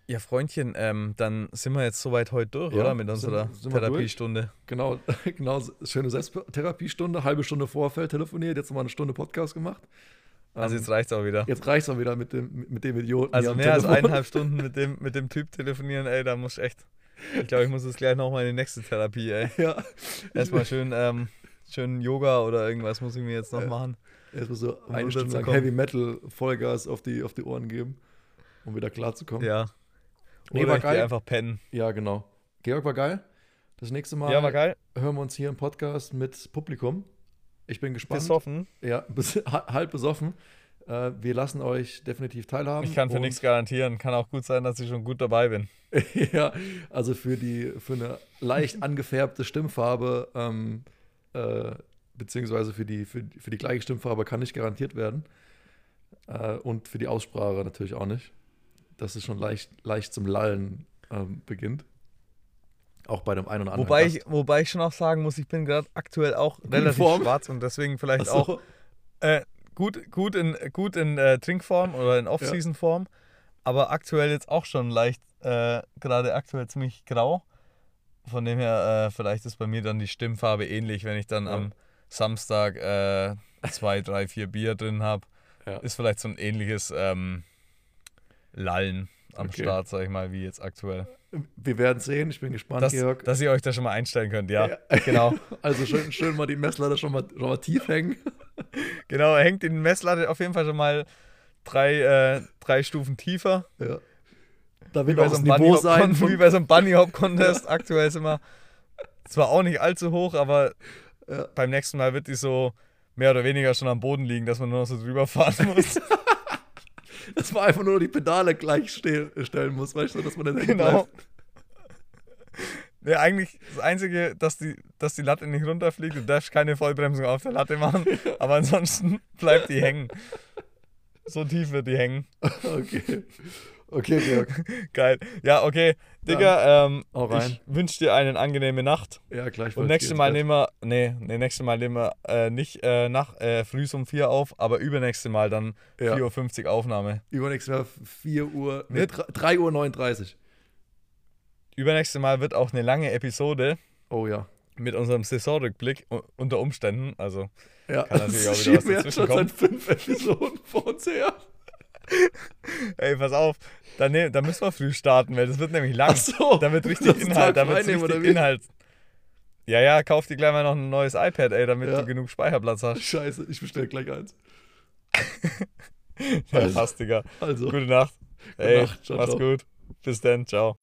ja Freundchen, ähm, dann sind wir jetzt soweit heute durch, Ja, oder? Mit sind- unserer sind durch? Therapiestunde. Genau, [LAUGHS] genau, schöne Selbsttherapiestunde, halbe Stunde Vorfeld telefoniert, jetzt nochmal eine Stunde Podcast gemacht. Also Ähm, jetzt reicht's auch wieder. jetzt reicht es auch wieder mit dem, mit dem Idioten. Also mehr als eineinhalb Stunden mit dem, [LAUGHS] mit dem Typ telefonieren, ey, da muss ich echt. Ich glaube, ich muss jetzt gleich nochmal in die nächste Therapie, ey. Ja, Erstmal schön, ähm, schön Yoga oder irgendwas muss ich mir jetzt noch Ja. machen. erstmal so Um eine Stunde lang. Heavy Metal Vollgas auf die, auf die Ohren geben, um wieder klarzukommen. Ja. Nee, Oder war ich geil. einfach pennen. Ja, genau. Georg war geil. Das nächste Mal Ja, hören wir uns hier im Podcast mit Publikum. Ich bin gespannt. Besoffen. Ja, bis, [LAUGHS] ha- halb besoffen. Äh, wir lassen euch definitiv teilhaben. Ich kann für nichts garantieren. Kann auch gut sein, dass ich schon gut dabei bin. [LAUGHS] ja, also für die für eine leicht angefärbte Stimmfarbe, ähm, äh, beziehungsweise für die, für, für die gleiche Stimmfarbe kann nicht garantiert werden. Äh, und für die Aussprache natürlich auch nicht. Dass es schon leicht, leicht zum Lallen ähm, beginnt. Auch bei dem einen oder anderen. Wobei Gast. ich, wobei ich schon auch sagen muss, ich bin gerade aktuell auch relativ Form. schwarz und deswegen vielleicht so. auch äh, gut, gut in, gut in äh, Trinkform oder in Off-Season-Form, aber aktuell jetzt auch schon leicht äh, gerade aktuell ziemlich grau. Von dem her, äh, vielleicht ist bei mir dann die Stimmfarbe ähnlich, wenn ich dann Ja. am Samstag äh, zwei, drei, vier Bier drin habe. Ja. Ist vielleicht so ein ähnliches ähm, Lallen am Okay. Start, sag ich mal, wie jetzt aktuell. Wir werden sehen. Ich bin gespannt, Dass, Georg. dass ihr euch da schon mal einstellen könnt, ja. Ja. [LAUGHS] Genau. Also schön, schön mal die Messlatte schon mal, schon mal tief hängen. [LAUGHS] Genau, hängt in Messlatte auf jeden Fall schon mal drei, äh, drei Stufen tiefer. Ja. Da wird auch so Bunny Niveau sein. Wie bei so einem Bunny Hop [LAUGHS] Contest. Aktuell sind wir zwar auch nicht allzu hoch, aber Ja. beim nächsten Mal wird die so mehr oder weniger schon am Boden liegen, dass man nur noch so drüber fahren muss. Dass man einfach nur die Pedale gleich ste stellen muss, weißt du, dass man dann genau. Ja, [LAUGHS] eigentlich das Einzige, dass die, dass die Latte nicht runterfliegt. Du darfst keine Vollbremsung auf der Latte machen, [LAUGHS] aber ansonsten bleibt die hängen. So tief wird die hängen. Okay. Okay, Georg. [LAUGHS] Geil. Ja, okay. Digga, ähm, ich wünsche dir eine angenehme Nacht. Ja, gleich. Und nächstes Mal nehmen wir, nee, nee, nächstes Mal nehmen wir äh, nicht äh, nach äh, früh um 4 auf, aber übernächste Mal dann Ja. 4.50 Uhr Aufnahme. Übernächstes Mal 4 Uhr, nee, Mit- 3 Uhr 39. Übernächste Mal wird auch eine lange Episode Oh ja. mit unserem Saisonrückblick unter Umständen. Also, Ja, Kann natürlich [LAUGHS] auch wieder was wir jetzt schon dazwischen seit fünf Episoden vor uns her. Ey, pass auf, da, ne, da müssen wir früh starten, weil das wird nämlich lang. Ach so. Da wird richtig Inhalt, da wird richtig? Inhalt. Ja, ja, kauf dir gleich mal noch ein neues iPad, ey, damit Ja. du genug Speicherplatz hast. Scheiße, ich bestell gleich eins. [LAUGHS] Ja, Also. passt, Digga. Also, Gute Nacht. Ey, Nacht. Ciao, mach's ciao. gut. Bis dann, ciao.